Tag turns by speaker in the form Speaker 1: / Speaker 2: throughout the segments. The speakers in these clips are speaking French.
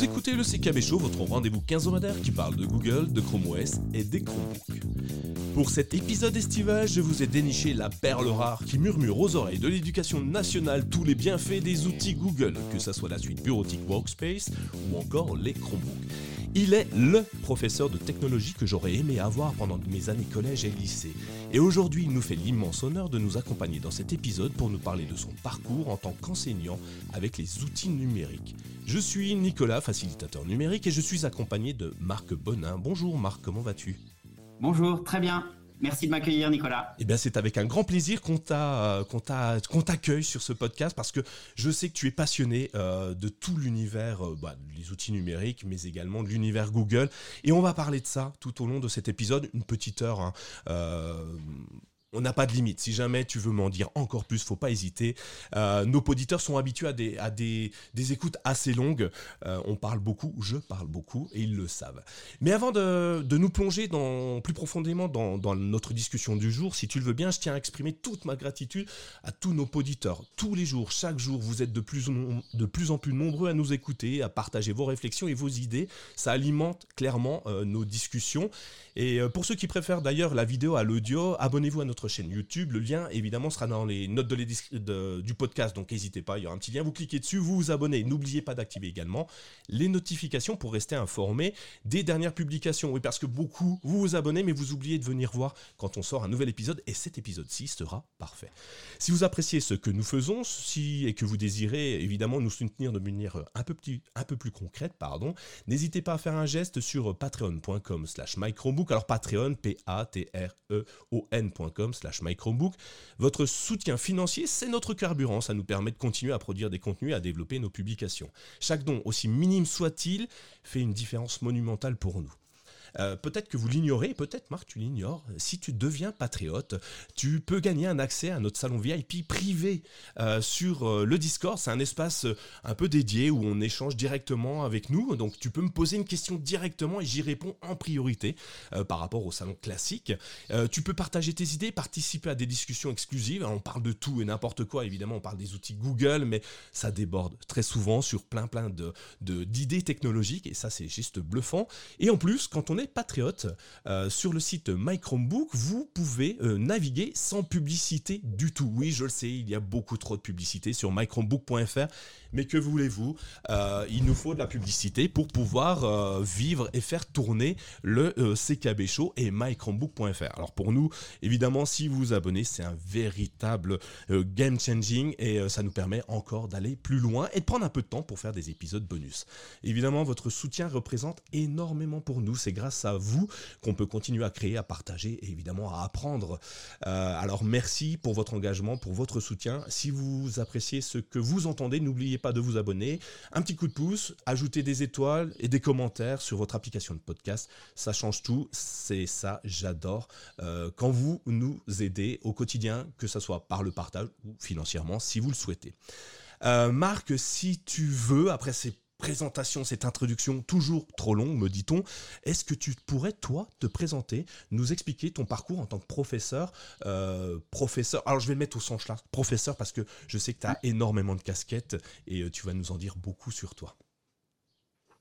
Speaker 1: Vous écoutez le CKB Show, votre rendez-vous quinzomadaire qui parle de Google, de Chrome OS et des Chromebooks. Pour cet épisode estival, je vous ai déniché la perle rare qui murmure aux oreilles de l'éducation nationale tous les bienfaits des outils Google, que ce soit la suite bureautique Workspace ou encore les Chromebooks. Il est LE professeur de technologie que j'aurais aimé avoir pendant mes années collège et lycée. Et aujourd'hui, il nous fait l'immense honneur de nous accompagner dans cet épisode pour nous parler de son parcours en tant qu'enseignant avec les outils numériques. Je suis Nicolas, facilitateur numérique, et je suis accompagné de Marc Bonin. Bonjour Marc, comment vas-tu?
Speaker 2: Bonjour, très bien. Merci de m'accueillir, Nicolas.
Speaker 1: Eh bien, c'est avec un grand plaisir qu'on t'accueille sur ce podcast parce que je sais que tu es passionné euh, de tout l'univers, euh, bah, des outils numériques, mais également de l'univers Google. Et on va parler de ça tout au long de cet épisode, une petite heure. Hein, euh, on n'a pas de limite. Si jamais tu veux m'en dire encore plus, faut pas hésiter. Euh, nos auditeurs sont habitués à des, écoutes assez longues. Euh, on parle beaucoup, je parle beaucoup, et ils le savent. Mais avant de, nous plonger plus profondément dans, notre discussion du jour, si tu le veux bien, je tiens à exprimer toute ma gratitude à tous nos auditeurs. Tous les jours, chaque jour, vous êtes de plus, de plus en plus nombreux à nous écouter, à partager vos réflexions et vos idées. Ça alimente clairement euh, nos discussions. Et pour ceux qui préfèrent d'ailleurs la vidéo à l'audio, abonnez-vous à notre chaîne YouTube. Le lien, évidemment, sera dans les notes de du podcast, donc n'hésitez pas, il y aura un petit lien, vous cliquez dessus, vous vous abonnez. N'oubliez pas d'activer également les notifications pour rester informé des dernières publications. Oui, parce que beaucoup, vous vous abonnez, mais vous oubliez de venir voir quand on sort un nouvel épisode, et cet épisode-ci sera parfait. Si vous appréciez ce que nous faisons, si, et que vous désirez évidemment nous soutenir de manière un peu, un peu plus concrète, pardon, n'hésitez pas à faire un geste sur patreon.com slash microbook. Alors Patreon, P-A-T-R-E-O-N.com slash mychromebook. Votre soutien financier, c'est notre carburant. Ça nous permet de continuer à produire des contenus et à développer nos publications. Chaque don, aussi minime soit-il, fait une différence monumentale pour nous. Euh, peut-être que vous l'ignorez, peut-être Marc, tu l'ignores. Si tu deviens patriote, tu peux gagner un accès à notre salon VIP privé euh, sur euh, le Discord. C'est un espace un peu dédié où on échange directement avec nous. Donc tu peux me poser une question directement et j'y réponds en priorité par rapport au salon classique. tu peux partager tes idées, participer à des discussions exclusives. on parle de tout et n'importe quoi. Évidemment, on parle des outils Google, mais ça déborde très souvent sur plein plein de d'idées technologiques et ça c'est juste bluffant. Et en plus, quand on patriote, euh, sur le site My Chromebook, vous pouvez euh, naviguer sans publicité du tout. Oui, je le sais, il y a beaucoup trop de publicité sur mychromebook.fr, mais que voulez-vous euh, Il nous faut de la publicité pour pouvoir vivre et faire tourner le CKB Show et mychromebook.fr. Alors pour nous, évidemment, si vous vous abonnez, c'est un véritable game changing et ça nous permet encore d'aller plus loin et de prendre un peu de temps pour faire des épisodes bonus. Évidemment, votre soutien représente énormément pour nous. C'est grâce à vous qu'on peut continuer à créer, à partager et évidemment à apprendre. Euh, alors merci pour votre engagement, pour votre soutien. Si vous appréciez ce que vous entendez, n'oubliez pas de vous abonner. Un petit coup de pouce, ajouter des étoiles et des commentaires sur votre application de podcast. Ça change tout. C'est ça, j'adore. Euh, quand vous nous aidez au quotidien, que ce soit par le partage ou financièrement, si vous le souhaitez. Euh, Marc, si tu veux, après ces présentation, cette introduction toujours trop longue, me dit-on. Est-ce que tu pourrais, toi, te présenter, nous expliquer ton parcours en tant que professeur euh, Professeur, alors je vais le mettre au sens là, professeur, parce que je sais que tu as énormément de casquettes et euh, tu vas nous en dire beaucoup sur toi.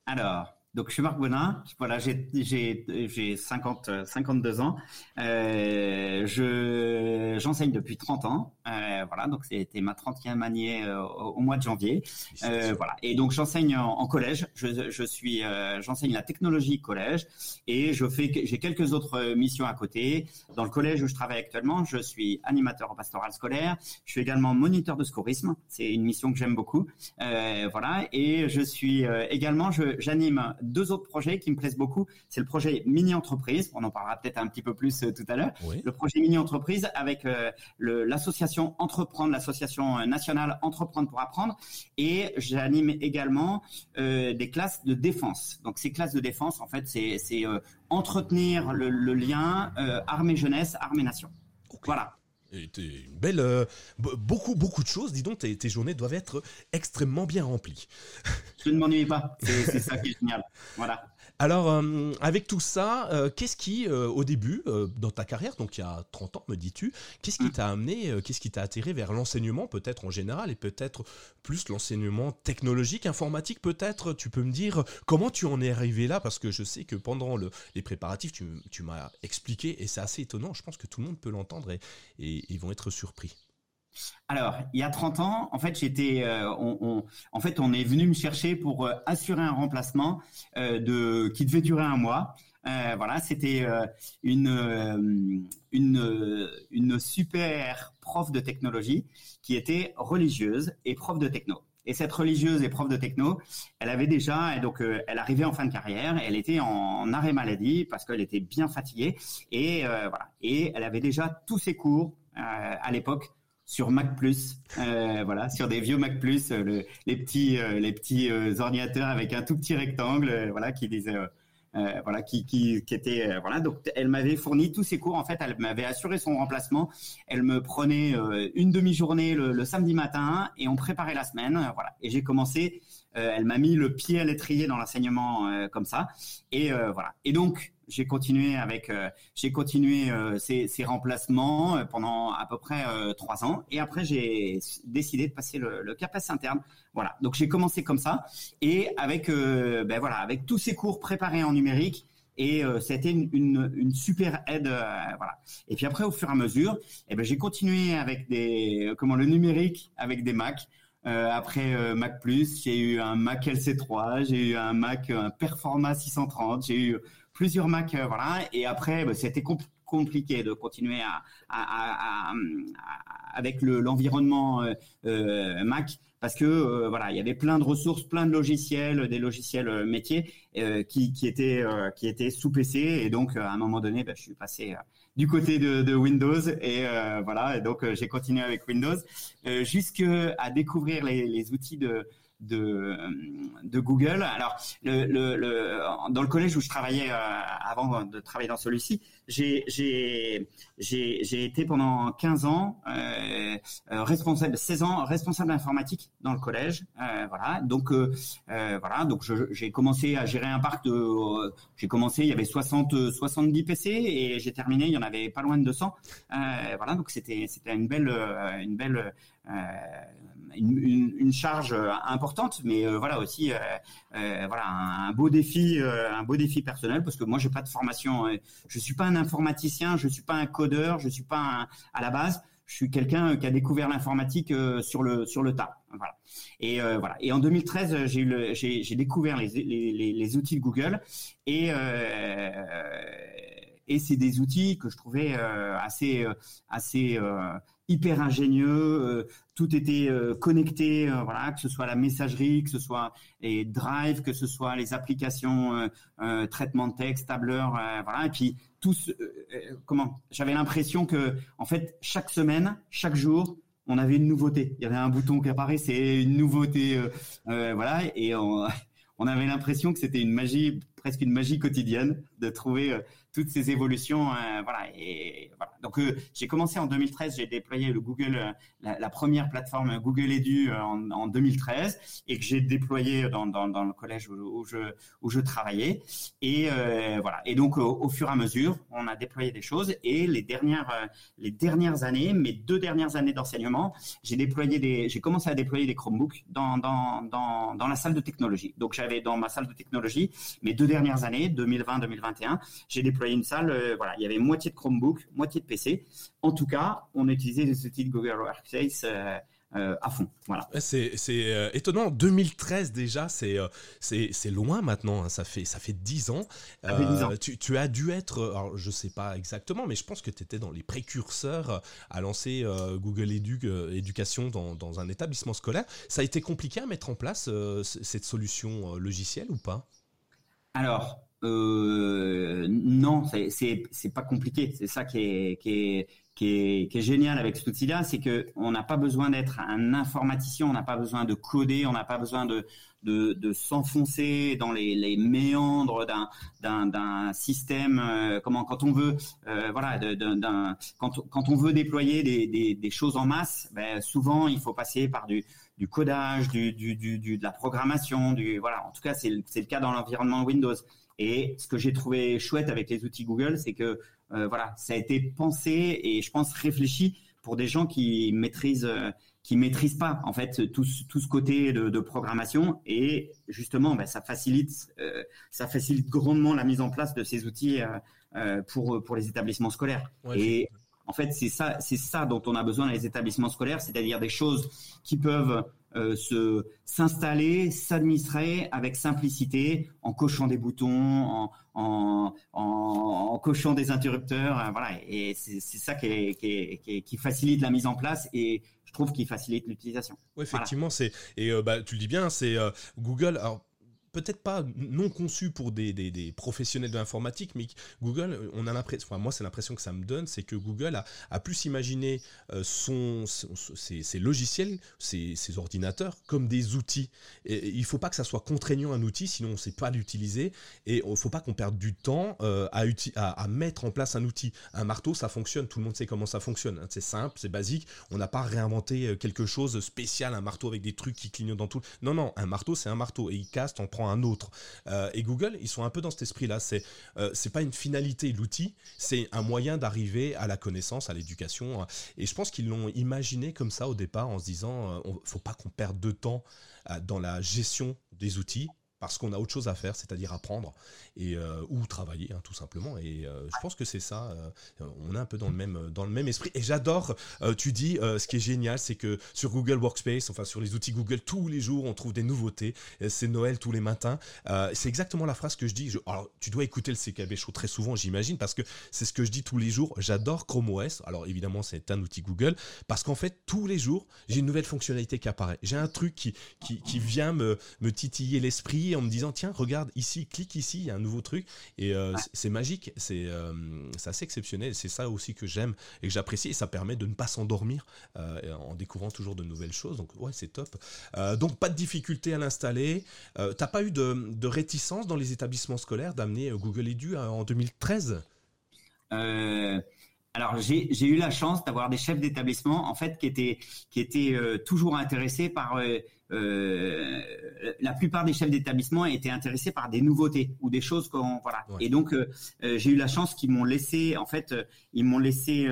Speaker 2: Alors, donc, je suis Marc Bonin. Voilà, j'ai j'ai 50 52 ans. Euh, je j'enseigne depuis 30 ans. Euh, voilà, donc c'était ma 30e année euh, au, mois de janvier. Euh, voilà, et donc j'enseigne en, collège. Je, je suis euh, j'enseigne la technologie collège et je fais j'ai quelques autres missions à côté. Dans le collège où je travaille actuellement, je suis animateur en pastoral scolaire. Je suis également moniteur de scorisme. C'est une mission que j'aime beaucoup. voilà, et je suis également j'anime deux autres projets qui me plaisent beaucoup. C'est le projet Mini Entreprise. On en parlera peut-être un petit peu plus euh, tout à l'heure. Le projet Mini Entreprise avec euh, l'association Entreprendre, l'association nationale Entreprendre pour apprendre. Et j'anime également euh, des classes de défense. Donc ces classes de défense, en fait, c'est entretenir le, lien armée jeunesse, armée nation. Voilà.
Speaker 1: Et une belle, beaucoup, beaucoup de choses. Dis donc, tes, tes, journées doivent être extrêmement bien remplies.
Speaker 2: Je ne m'ennuie pas. C'est ça qui est génial. Voilà.
Speaker 1: Alors, euh, avec tout ça, euh, qu'est-ce qui, euh, au début, dans ta carrière, donc il y a 30 ans, me dis-tu, qu'est-ce qui mm. t'a amené, qu'est-ce qui t'a attiré vers l'enseignement, peut-être en général, et peut-être plus l'enseignement technologique, informatique, peut-être? Tu peux me dire comment tu en es arrivé là? Parce que je sais que pendant les préparatifs, tu, m'as expliqué, et c'est assez étonnant, je pense que tout le monde peut l'entendre, et ils vont être surpris.
Speaker 2: Alors, il y a 30 ans, en fait, j'étais, euh, on, en fait, on est venu me chercher pour euh, assurer un remplacement euh, de qui devait durer un mois. voilà, c'était une, une super prof de technologie qui était religieuse et prof de techno. Et cette religieuse et prof de techno, elle avait déjà, donc elle arrivait en fin de carrière, elle était en, arrêt maladie parce qu'elle était bien fatiguée et voilà, et elle avait déjà tous ses cours à l'époque sur Mac Plus, euh, voilà, sur des vieux Mac Plus, euh, les petits, euh, les petits ordinateurs avec un tout petit rectangle, voilà, qui disait, voilà, qui, qui, qui était, voilà. Donc, elle m'avait fourni tous ses cours. En fait, elle m'avait assuré son remplacement. Elle me prenait une demi-journée le, le, samedi matin et on préparait la semaine, voilà. Et j'ai commencé. elle m'a mis le pied à l'étrier dans l'enseignement comme ça. Et voilà. Et donc, j'ai continué avec, euh, j'ai continué euh, ces, remplacements euh, pendant à peu près trois ans, et après j'ai décidé de passer le, le interne. Voilà, donc j'ai commencé comme ça, et avec, ben voilà, avec tous ces cours préparés en numérique, et c'était une, une, une, super aide, voilà. Et puis après, au fur et à mesure, eh ben j'ai continué avec des, comment le numérique, avec des Mac. Euh, après Mac Plus, j'ai eu un Mac LC3, j'ai eu un Mac un Performa 630, j'ai eu plusieurs Mac, euh, voilà. Et après, bah, c'était compliqué de continuer à, avec l'environnement euh, euh, Mac parce que voilà, il y avait plein de ressources, plein de logiciels, des logiciels métiers qui, étaient qui étaient sous PC et donc à un moment donné, bah, je suis passé du côté de, Windows et voilà, donc j'ai continué avec Windows jusqu'à découvrir les outils de de, de Google. Alors, le, le, le, dans le collège où je travaillais euh, avant de travailler dans celui-ci, j'ai j'ai été pendant 15 ans euh, euh responsable, 16 ans responsable informatique dans le collège. Euh, voilà, donc euh, voilà, donc j'ai commencé à gérer un parc de, j'ai commencé, il y avait 60 70 PC et j'ai terminé, il y en avait pas loin de 200. voilà, donc c'était c'était une belle une belle une, charge importante, mais voilà aussi voilà un, beau défi, un beau défi personnel parce que moi j'ai pas de formation, je suis pas un informaticien, je suis pas un codeur, je suis pas à la base, je suis quelqu'un qui a découvert l'informatique euh, sur le sur le tas. Voilà. Et euh, voilà. Et en 2013, j'ai découvert les, les, outils de Google et euh, et c'est des outils que je trouvais assez assez hyper ingénieux, tout était connecté, voilà, que ce soit la messagerie, que ce soit les drives, que ce soit les applications traitement de texte, tableur, voilà, et puis tous, euh, euh, comment J'avais l'impression que, en fait, chaque semaine, chaque jour, on avait une nouveauté. Il y avait un bouton qui apparaissait, une nouveauté, euh, voilà, et on, on avait l'impression que c'était une magie, presque une magie quotidienne, de trouver toutes ces évolutions. Euh, voilà. Donc euh, j'ai commencé en 2013, j'ai déployé le Google, euh, la, première plateforme Google Edu en, en 2013 et que j'ai déployé dans, le collège où, je travaillais. Et voilà. Et donc au, fur et à mesure, on a déployé des choses. Et les dernières les dernières années, mes deux dernières années d'enseignement, j'ai déployé des, j'ai commencé à déployer des Chromebooks dans dans la salle de technologie. Donc j'avais dans ma salle de technologie mes deux dernières années, 2020-2021, j'ai déployé une salle, euh, voilà, il y avait moitié de Chromebook, moitié de PC. En tout cas, on utilisait les outils de Google Workspace. Euh, euh, à fond. Voilà.
Speaker 1: C'est étonnant. 2013 déjà, c'est c'est loin maintenant. Hein. Ça fait ça fait 10 ans. Tu, as dû être, alors je sais pas exactement, mais je pense que tu étais dans les précurseurs à lancer Google Éducation dans, dans, un établissement scolaire. Ça a été compliqué à mettre en place cette solution logicielle ou pas?
Speaker 2: Alors, euh, non, c'est pas compliqué. C'est ça qui est génial avec cet outil-là, c'est que on n'a pas besoin d'être un informaticien, on n'a pas besoin de coder, on n'a pas besoin de s'enfoncer dans les, méandres d'un système. Euh, comment quand on veut euh, voilà quand quand on veut déployer des choses en masse, ben, souvent il faut passer par du codage, du, du, du, de la programmation, du voilà. En tout cas, c'est le cas dans l'environnement Windows. Et ce que j'ai trouvé chouette avec les outils Google, c'est que voilà, ça a été pensé et je pense réfléchi pour des gens qui maîtrisent qui maîtrisent pas en fait tout, tout ce côté de, programmation. Et justement ben, ça facilite ça facilite grandement la mise en place de ces outils pour pour les établissements scolaires. Et en fait, c'est ça, c'est ça dont on a besoin dans les établissements scolaires, c'est-à-dire des choses qui peuvent euh, se s'installer, s'administrer avec simplicité, en cochant des boutons, en, en, cochant des interrupteurs, euh, voilà. Et c'est ça qui, qui, qui, facilite la mise en place et je trouve qu'il facilite l'utilisation.
Speaker 1: Oui, effectivement, c'est et euh, bah, tu le dis bien, c'est Google. Alors peut-être pas non conçu pour des, des, professionnels de l'informatique, mais Google, on a l'impression, moi c'est l'impression que ça me donne, c'est que Google a, a plus imaginé euh, son, ses, logiciels, ses, ordinateurs comme des outils. Et, il faut pas que ça soit contraignant un outil, sinon on ne sait pas l'utiliser. Et il faut pas qu'on perde du temps euh, à, à, mettre en place un outil. Un marteau, ça fonctionne, tout le monde sait comment ça fonctionne. Hein. C'est simple, c'est basique. On n'a pas réinventé euh, quelque chose spécial, un marteau avec des trucs qui clignotent dans tout. Non, non, un marteau, c'est un marteau et il casse, en un autre. Euh, et Google, ils sont un peu dans cet esprit-là. C'est euh, c'est pas une finalité l'outil, c'est un moyen d'arriver à la connaissance, à l'éducation. Et je pense qu'ils l'ont imaginé comme ça au départ en se disant, euh, faut pas qu'on perde de temps dans la gestion des outils parce qu'on a autre chose à faire, c'est-à-dire apprendre et euh, ou travailler hein, tout simplement. Et euh, je pense que c'est ça. Euh, on est un peu dans le même dans le même esprit. Et j'adore. tu dis, ce qui est génial, c'est que sur Google Workspace, enfin sur les outils Google, tous les jours on trouve des nouveautés. C'est Noël tous les matins. c'est exactement la phrase que je dis. alors tu dois écouter le CKB Show très souvent, j'imagine, parce que c'est ce que je dis tous les jours. J'adore Chrome OS. Alors évidemment, c'est un outil Google parce qu'en fait tous les jours j'ai une nouvelle fonctionnalité qui apparaît. J'ai un truc qui qui, qui vient me me titiller l'esprit en me disant tiens regarde ici clique ici il y a un nouveau truc et euh, c'est magique. Euh, c'est assez exceptionnel. C'est ça aussi que j'aime et que j'apprécie. Et ça permet de ne pas s'endormir euh, en découvrant toujours de nouvelles choses. Donc ouais c'est top. Donc pas de difficulté à l'installer. T'as pas eu de, de, réticence dans les établissements scolaires d'amener Google Edu en 2013
Speaker 2: alors j'ai eu la chance d'avoir des chefs d'établissement en fait qui étaient qui étaient toujours intéressés par euh, la plupart des chefs d'établissement étaient intéressés par des nouveautés ou des choses qu'on voilà. Et donc euh, euh, j'ai eu la chance qu'ils m'ont laissé en fait ils m'ont laissé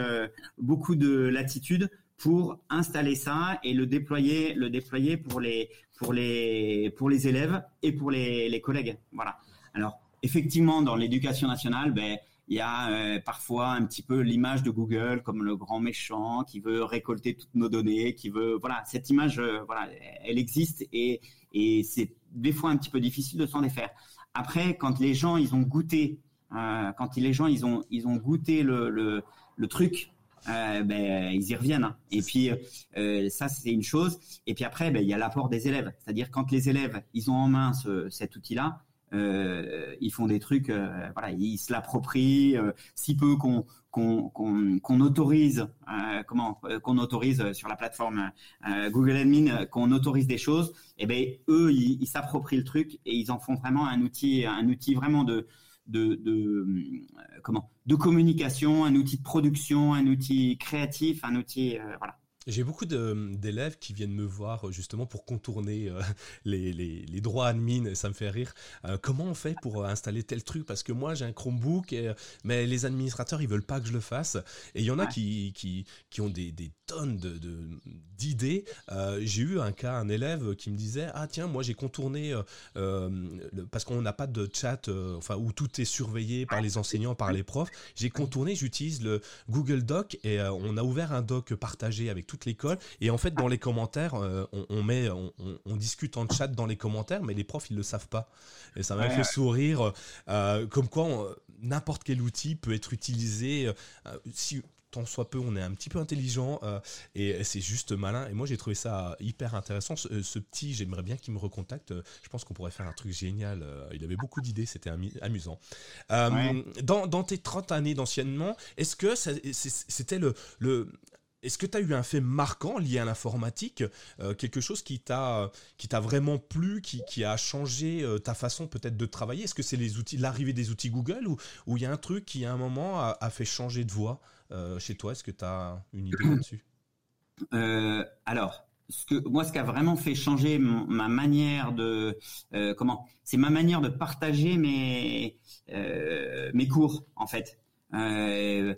Speaker 2: beaucoup de latitude pour installer ça et le déployer le déployer pour les pour les pour les élèves et pour les, les collègues. Voilà. Alors effectivement dans l'éducation nationale ben il y a euh, parfois un petit peu l'image de Google comme le grand méchant qui veut récolter toutes nos données, qui veut voilà cette image euh, voilà elle existe et et c'est des fois un petit peu difficile de s'en défaire. Après quand les gens ils ont goûté euh, quand les gens ils ont ils ont goûté le le, le truc ben, ils y reviennent. Hein. Et puis ça, c'est une chose. Et puis après, ben, il y a l'apport des élèves. C'est-à-dire quand les élèves, ils ont en main ce, cet outil-là, euh, ils font des trucs, euh, voilà, ils se l'approprient. Euh, si peu qu'on qu'on autorise, comment, qu'on autorise sur la plateforme Google Admin, qu'on autorise des choses, et eh ben eux, ils s'approprient le truc et ils en font vraiment un outil, un outil vraiment de de, de comment, de communication, un outil de production, un outil créatif, un outil, voilà.
Speaker 1: J'ai beaucoup d'élèves qui viennent me voir justement pour contourner euh, les, les, les, droits admin, ça me fait rire. Euh, comment on fait pour euh, installer tel truc? Parce que moi j'ai un Chromebook, et, mais les administrateurs ils veulent pas que je le fasse. Et il y en a qui, qui, qui, ont des, des tonnes d'idées. De, j'ai eu un cas, un élève qui me disait Ah tiens, moi j'ai contourné, parce qu'on n'a pas de chat, enfin où tout est surveillé par les enseignants, par les profs, j'ai contourné, j'utilise le Google Doc et on a ouvert un doc partagé avec tout l'école. Et en fait, dans les commentaires, euh, on, met, on, discute en chat dans les commentaires, mais les profs, ils le savent pas. Et ça m'a fait sourire, euh, comme quoi n'importe quel outil peut être utilisé. Euh, si tant soit peu, on est un petit peu intelligent et c'est juste malin. Et moi, j'ai trouvé ça hyper intéressant. Ce, petit, j'aimerais bien qu'il me recontacte. Je pense qu'on pourrait faire un truc génial. il avait beaucoup d'idées, c'était amusant. dans, dans, tes 30 années d'anciennement, est-ce que c'était le, le, est-ce que tu as eu un fait marquant lié à l'informatique, euh, quelque chose qui t'a vraiment plu, qui, a changé euh, ta façon peut-être de travailler? Est-ce que c'est les outils, l'arrivée des outils Google ou il y a un truc qui à un moment a, fait changer de voix euh, chez toi? Est-ce que tu as une idée là-dessus?
Speaker 2: Alors, moi, ce qui a vraiment fait changer ma manière de comment, c'est ma manière de partager mes cours en fait. Avant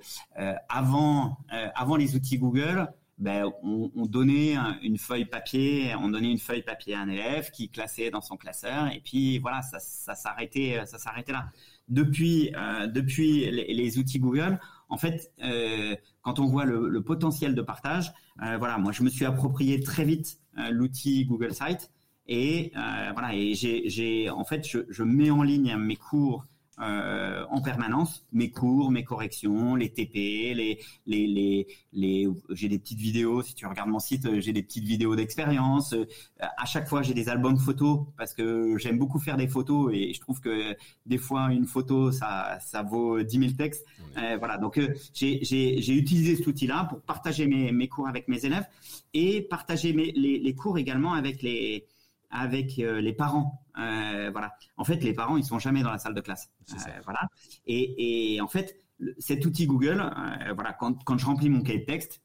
Speaker 2: avant les outils Google, ben, on, on, donnait une feuille papier, on donnait une feuille papier à un élève qui classait dans son classeur, et puis voilà, ça, s'arrêtait, ça s'arrêtait là. Depuis, euh, depuis les, outils Google, en fait, euh, quand on voit le, potentiel de partage, euh, voilà, moi je me suis approprié très vite euh, l'outil Google Site, et euh, voilà, et j'ai, en fait, je mets en ligne mes cours euh, en permanence mes cours, mes corrections, les TP, les les les, les j'ai des petites vidéos. Si tu regardes mon site, j'ai des petites vidéos d'expérience. Euh, à chaque fois, j'ai des albums photos parce que j'aime beaucoup faire des photos et je trouve que des fois une photo ça ça vaut 10 000 textes. Euh, voilà, donc j'ai j'ai j'ai utilisé cet outil-là pour partager mes mes cours avec mes élèves et partager mes les, les cours également avec les avec les parents. Euh, voilà. En fait, les parents, ils sont jamais dans la salle de classe. Euh, voilà. Et, et, en fait, cet outil Google, euh, voilà, quand, quand je remplis mon cahier de texte,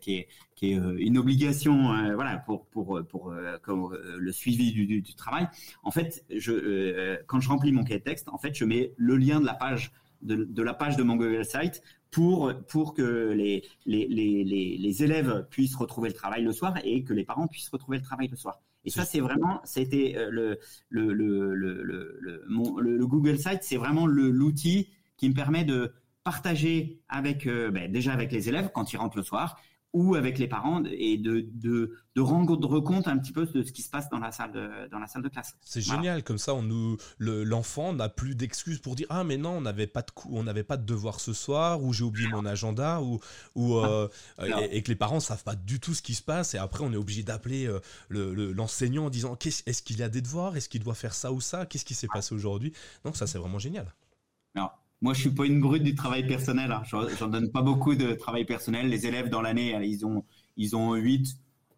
Speaker 2: qui est, qui est une obligation, voilà, pour pour pour le suivi du, du, travail. En fait, je quand je remplis mon cahier de texte, en fait, je mets le lien de la page de, de la page de mon Google Site pour pour que les les, les les les élèves puissent retrouver le travail le soir et que les parents puissent retrouver le travail le soir. Et ça, c'est vraiment, c'était euh, le, le, le, le, le, le, Google Site, c'est vraiment l'outil qui me permet de partager avec, euh, ben, déjà avec les élèves quand ils rentrent le soir, ou avec les parents et de, de, de rendre compte un petit peu de ce qui se passe dans la salle de, dans la salle de classe.
Speaker 1: C'est génial, comme ça on nous l'enfant n'a plus d'excuses pour dire ah mais non on n'avait pas de on n'avait pas de devoir ce soir ou j'ai oublié mon agenda ou ou euh, et, que les parents savent pas du tout ce qui se passe et après on est obligé d'appeler euh, l'enseignant en disant qu'est-ce est-ce qu'il y a des devoirs? Est-ce qu'il doit faire ça ou ça? Qu'est-ce qui s'est passé aujourd'hui? Donc ça c'est vraiment génial.
Speaker 2: Non, moi, je suis pas une brute du travail personnel. Hein. J'en donne pas beaucoup de travail personnel. Les élèves dans l'année, ils ont ils ont 8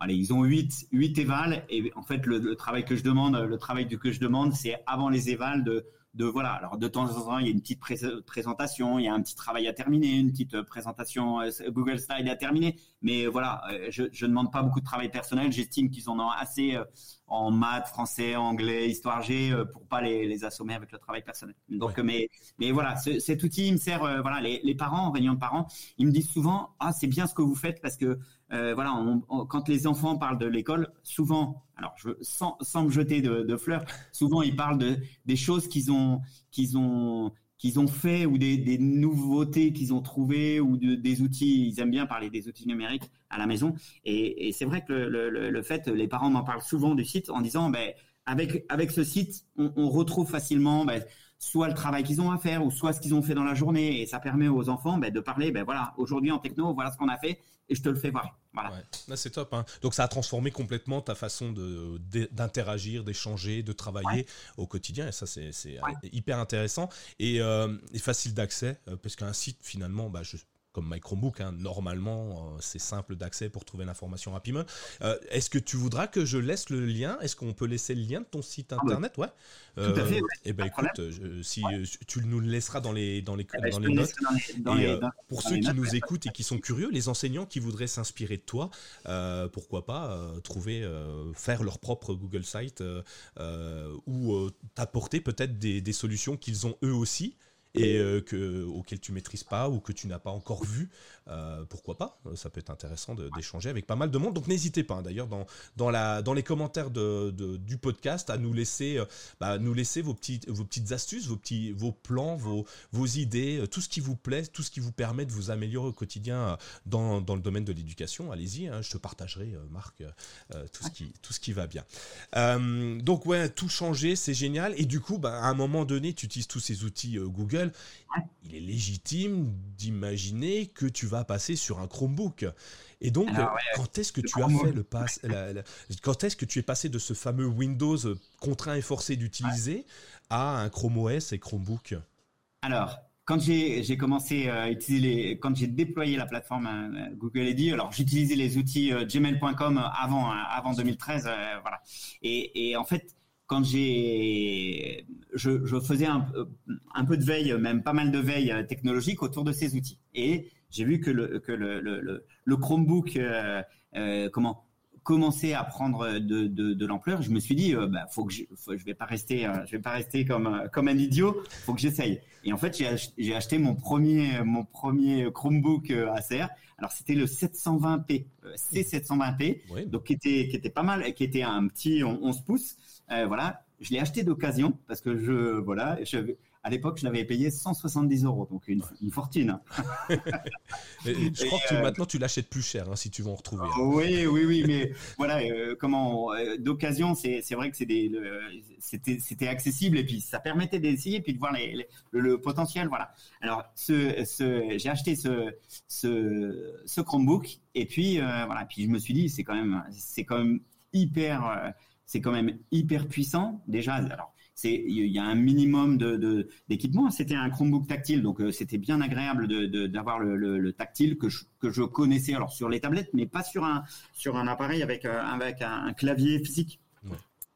Speaker 2: allez, ils ont 8 8 évals et en fait le, le, travail que je demande, le travail que je demande, c'est avant les évals de de voilà. Alors de temps en temps, il y a une petite présentation, il y a un petit travail à terminer, une petite présentation euh, Google Slide à terminer. Mais voilà, euh, je, je ne demande pas beaucoup de travail personnel. J'estime qu'ils en ont assez euh, en maths, français, anglais, histoire G pour pas les, les assommer avec le travail personnel. Donc, mais mais voilà, ce, cet outil il me sert. voilà, les, les parents en réunion de parents, ils me disent souvent ah c'est bien ce que vous faites parce que euh, voilà, quand les enfants parlent de l'école, souvent, alors je, sans, sans me jeter de, fleurs, souvent ils parlent de des choses qu'ils ont qu'ils ont qu'ils ont fait ou des, nouveautés qu'ils ont trouvées ou de, des outils. Ils aiment bien parler des outils numériques à la maison. Et, c'est vrai que le, le, le, fait, les parents m'en parlent souvent du site en disant, ben avec avec ce site, on, on retrouve facilement. Ben, soit le travail qu'ils ont à faire ou soit ce qu'ils ont fait dans la journée. Et ça permet aux enfants ben, de parler ben voilà aujourd'hui en techno voilà ce qu'on a fait et je te le fais voir. Voilà.
Speaker 1: C'est top hein. donc ça a transformé complètement ta façon de d'interagir d'échanger de travailler au quotidien. Et ça c'est hyper intéressant. Et, euh, facile d'accès euh, parce qu'un site finalement bah, je comme My Chromebook, hein, normalement, euh, c'est simple d'accès pour trouver l'information rapidement. Euh, est-ce que tu voudras que je laisse le lien? Est-ce qu'on peut laisser le lien de ton site ah internet?
Speaker 2: Ouais. Tout à fait.
Speaker 1: Eh ben écoute, si tu nous le laisseras dans les dans les, dans les notes. et, pour ceux qui nous écoutent et qui sont curieux, les enseignants qui voudraient s'inspirer de toi, pourquoi pas trouver, faire leur propre Google site ou t'apporter peut-être des, des solutions qu'ils ont eux aussi et euh, que, auquel tu maîtrises pas ou que tu n'as pas encore vu, euh, pourquoi pas Ça peut être intéressant d'échanger avec pas mal de monde. Donc n'hésitez pas, hein, d'ailleurs, dans, dans, dans les commentaires de, du podcast, à nous laisser, euh, bah, nous laisser vos, petites, vos petites astuces, vos, petits, vos plans, vos, vos idées, tout ce qui vous plaît, tout ce qui vous permet de vous améliorer au quotidien dans, dans le domaine de l'éducation. Allez-y, hein, je te partagerai, Marc, tout, ce qui, tout ce qui va bien. donc ouais, tout changer, c'est génial. Et du coup, bah, à un moment donné, tu utilises tous ces outils Google il est légitime d'imaginer que tu vas passer sur un Chromebook. Et donc, quand est-ce que tu as fait le pass Quand est-ce que tu es passé de ce fameux Windows contraint et forcé d'utiliser à un Chrome OS et Chromebook?
Speaker 2: Alors, quand j'ai commencé à utiliser les, quand j'ai déployé la plateforme euh, Google Edit, alors j'utilisais les outils euh, gmail.com avant hein, avant 2013, euh, voilà. Et, et en fait, quand j'ai, je, faisais un, un, peu de veille, même pas mal de veille euh, technologique autour de ces outils. Et j'ai vu que le, Chromebook, euh, euh, commençait à prendre de, l'ampleur, je me suis dit, bah, faut que je, je vais pas rester, je vais pas rester comme un idiot, faut que j'essaye. Et en fait, j'ai acheté mon premier mon premier Chromebook Acer. Alors c'était le 720p, C720p, donc qui était qui était pas mal, qui était un petit 11 pouces. voilà, je l'ai acheté d'occasion parce que je voilà, je, à l'époque, je l'avais payé 170 euros, donc une, fortune.
Speaker 1: je crois que euh, maintenant tu l'achètes plus cher hein, si tu veux en retrouver.
Speaker 2: Hein. Oui, oui, oui, mais voilà, euh, comment euh, d'occasion, c'est vrai que c'était accessible et puis ça permettait d'essayer puis de voir le, potentiel, voilà. Alors, ce, j'ai acheté ce, ce, Chromebook et puis voilà, puis je me suis dit c'est quand même c'est quand même hyper c'est quand même hyper puissant déjà. Alors c'est il y a un minimum de d'équipement. C'était un Chromebook tactile, donc euh, c'était bien agréable d'avoir le, le, tactile que je, que je connaissais alors sur les tablettes, mais pas sur un sur un appareil avec euh, avec un, clavier physique.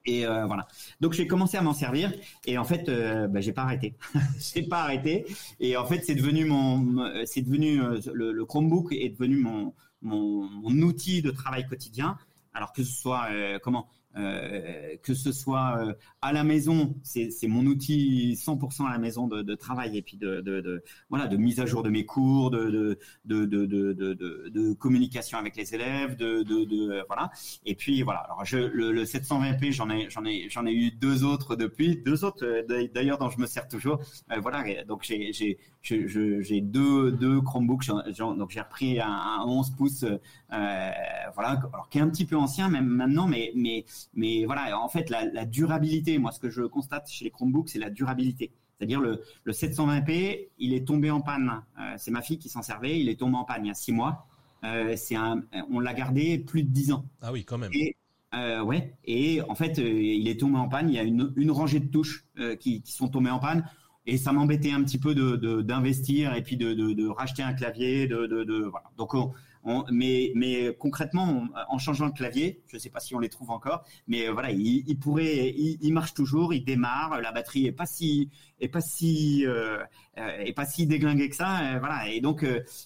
Speaker 2: Et euh, voilà. Donc j'ai commencé à m'en servir et en fait, bah, j'ai pas arrêté. j'ai pas arrêté. Et en fait, c'est devenu mon, c'est devenu le, Chromebook est devenu mon, mon, mon outil de travail quotidien. Alors que ce soit comment euh, que ce soit euh, à la maison, c'est mon outil 100% à la maison de, travail et puis de, de, voilà de mise à jour de mes cours, de de, de, communication avec les élèves, de, voilà. Et puis voilà. Alors je, le, 720p, j'en ai j'en ai j'en ai eu deux autres depuis, deux autres euh, d'ailleurs dont je me sers toujours. voilà. Donc j'ai j'ai deux deux Chromebooks. donc j'ai repris un, 11 pouces, voilà, alors qui est un petit peu ancien même maintenant, mais mais mais voilà, en fait, la, durabilité, moi, ce que je constate chez les Chromebooks, c'est la durabilité. C'est-à-dire le, le 720p, il est tombé en panne. Euh, c'est ma fille qui s'en servait. Il est tombé en panne il y a six mois. Euh, c'est un, on l'a gardé plus de dix ans.
Speaker 1: Ah oui, quand même.
Speaker 2: Et, euh, ouais. Et en fait, il est tombé en panne. Il y a une, une rangée de touches qui, qui, sont tombées en panne. Et ça m'embêtait un petit peu de, d'investir et puis de, de, racheter un clavier. De, de, voilà. Donc on, mais, mais concrètement, en changeant le clavier, je ne sais pas si on les trouve encore, mais voilà, il, pourrait, il, marche toujours, il démarre, la batterie est pas si, est pas si, euh, euh est pas si déglinguée que ça, euh, voilà. Et donc,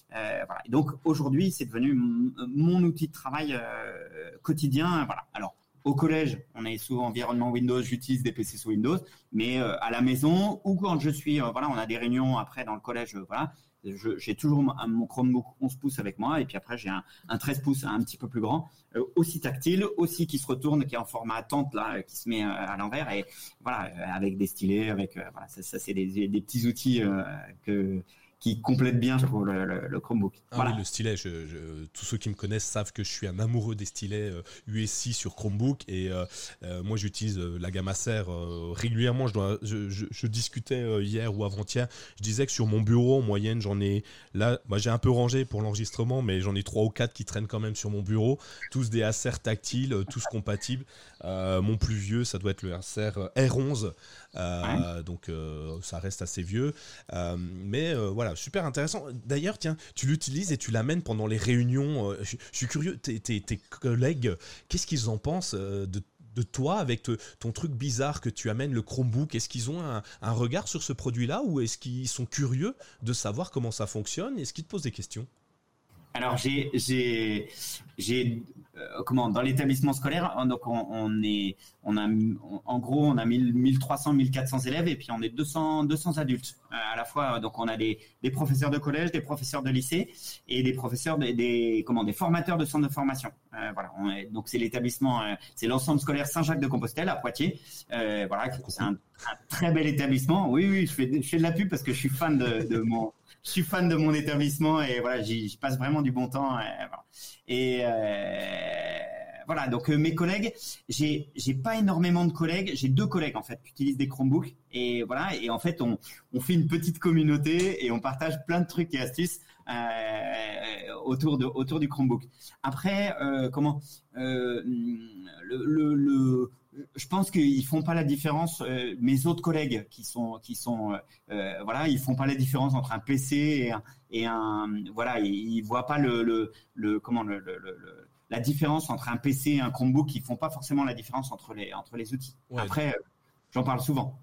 Speaker 2: voilà. donc aujourd'hui, c'est devenu mon, outil de travail quotidien, voilà. Alors. Au collège, on est sous environnement Windows, j'utilise des PC sous Windows, mais à la maison ou quand je suis, voilà, on a des réunions après dans le collège, voilà, j'ai toujours mon Chromebook 11 pouces avec moi et puis après j'ai un, un, 13 pouces un petit peu plus grand, euh, aussi tactile, aussi qui se retourne, qui est en format attente là, qui se met euh, à l'envers et voilà euh, avec des stylets, avec voilà ça, ça c'est des, des, petits outils que qui complète bien, je trouve, le, Chromebook.
Speaker 1: Ah oui, le stylet. Je, tous ceux qui me connaissent savent que je suis un amoureux des stylets USI euh, sur Chromebook. Et euh, euh, moi, j'utilise la gamme Acer régulièrement. Je, dois, je, discutais hier ou avant-hier. Je disais que sur mon bureau, en moyenne, j'en ai. Là, moi, j'ai un peu rangé pour l'enregistrement, mais j'en ai trois ou quatre qui traînent quand même sur mon bureau. Tous des Acer tactiles, tous compatibles. Mon plus vieux, ça doit être le Acer R11. Donc, ça reste assez vieux. mais voilà, super intéressant. D'ailleurs, tiens, tu l'utilises et tu l'amènes pendant les réunions. Euh, je, suis curieux, tes, collègues, qu'est-ce qu'ils en pensent euh, de, toi avec ton truc bizarre que tu amènes, le Chromebook? Est-ce qu'ils ont un, regard sur ce produit-là ou est-ce qu'ils sont curieux de savoir comment ça fonctionne? Est-ce qu'ils te posent des questions?
Speaker 2: Alors j'ai euh, comment dans l'établissement scolaire donc on, est on a en gros on a 1300 1400 élèves et puis on est 200 200 adultes euh, à la fois. Donc on a des, des professeurs de collège des professeurs de lycée et des professeurs des, comment des formateurs de centres de formation. Euh, voilà. Donc c'est l'établissement c'est l'ensemble scolaire Saint-Jacques de Compostelle à Poitiers. Voilà. C'est un, très bel établissement. Oui oui je fais je fais de la pub parce que je suis fan de, de mon je suis fan de mon établissement et voilà, j'y passe vraiment du bon temps. Et, euh, voilà, donc euh, mes collègues, j'ai pas énormément de collègues, j'ai deux collègues en fait qui utilisent des Chromebooks et voilà et en fait on fait une petite communauté et on partage plein de trucs et astuces euh, autour du Chromebook. Après euh, comment euh, le je pense qu'ils font pas la différence. Euh, mes autres collègues qui sont qui sont euh, euh, voilà, ils font pas la différence entre un PC et un, et un voilà, ils, voient pas le, le, le comment le, le, la différence entre un PC et un Chromebook. Ils font pas forcément la différence entre les entre les outils. Après, j'en parle souvent.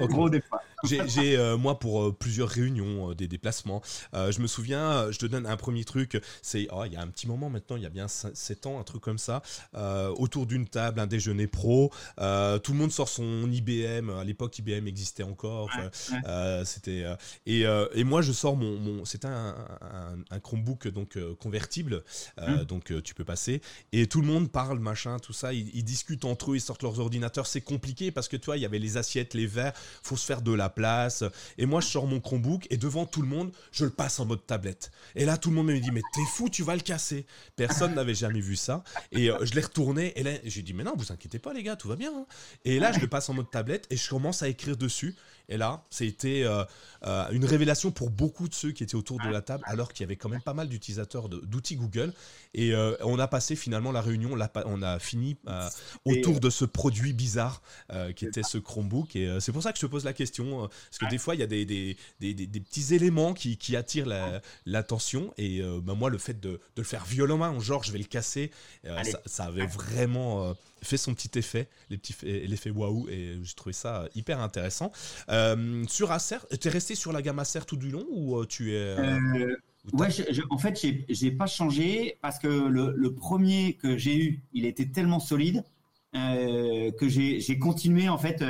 Speaker 1: en gros des fois. J'ai moi pour plusieurs réunions, des déplacements. je me souviens, je te donne un premier truc. C'est oh, il y a un petit moment maintenant, il y a bien 7 ans, un truc comme ça, autour d'une table, un déjeuner pro. tout le monde sort son IBM. À l'époque, IBM existait encore. C'était et, et, moi je sors mon, mon c'était un, un, Chromebook donc convertible, mmh. donc tu peux passer. Et tout le monde parle machin, tout ça. Ils, discutent entre eux, ils sortent leurs ordinateurs. C'est compliqué parce que toi, il y avait les assiettes, les verres. Faut se faire de la place. Et moi, je sors mon Chromebook et devant tout le monde, je le passe en mode tablette. Et là, tout le monde me dit mais t'es fou, tu vas le casser. Personne n'avait jamais vu ça. Et euh, je l'ai retourné et là, j'ai dit mais non, vous inquiétez pas les gars, tout va bien. Hein. Et là, je le passe en mode tablette et je commence à écrire dessus. Et là, c'était euh, euh, une révélation pour beaucoup de ceux qui étaient autour de la table, alors qu'il y avait quand même pas mal d'utilisateurs d'outils Google. Et euh, on a passé finalement la réunion, on a fini autour de ce produit bizarre qui était ce Chromebook. Et c'est pour ça que je te pose la question, parce que des fois, il y a des, des, des, petits éléments qui, qui attirent l'attention. et ben moi, le fait de, le faire violemment, genre je vais le casser, ça, ça, avait vraiment fait son petit effet, l'effet waouh, et j'ai trouvé ça hyper intéressant. Euh, sur Acer, tu es resté sur la gamme Acer tout du long ou euh, tu es.
Speaker 2: Euh, ouais, en fait, j'ai pas changé parce que le, premier que j'ai eu, il était tellement solide que j'ai continué en fait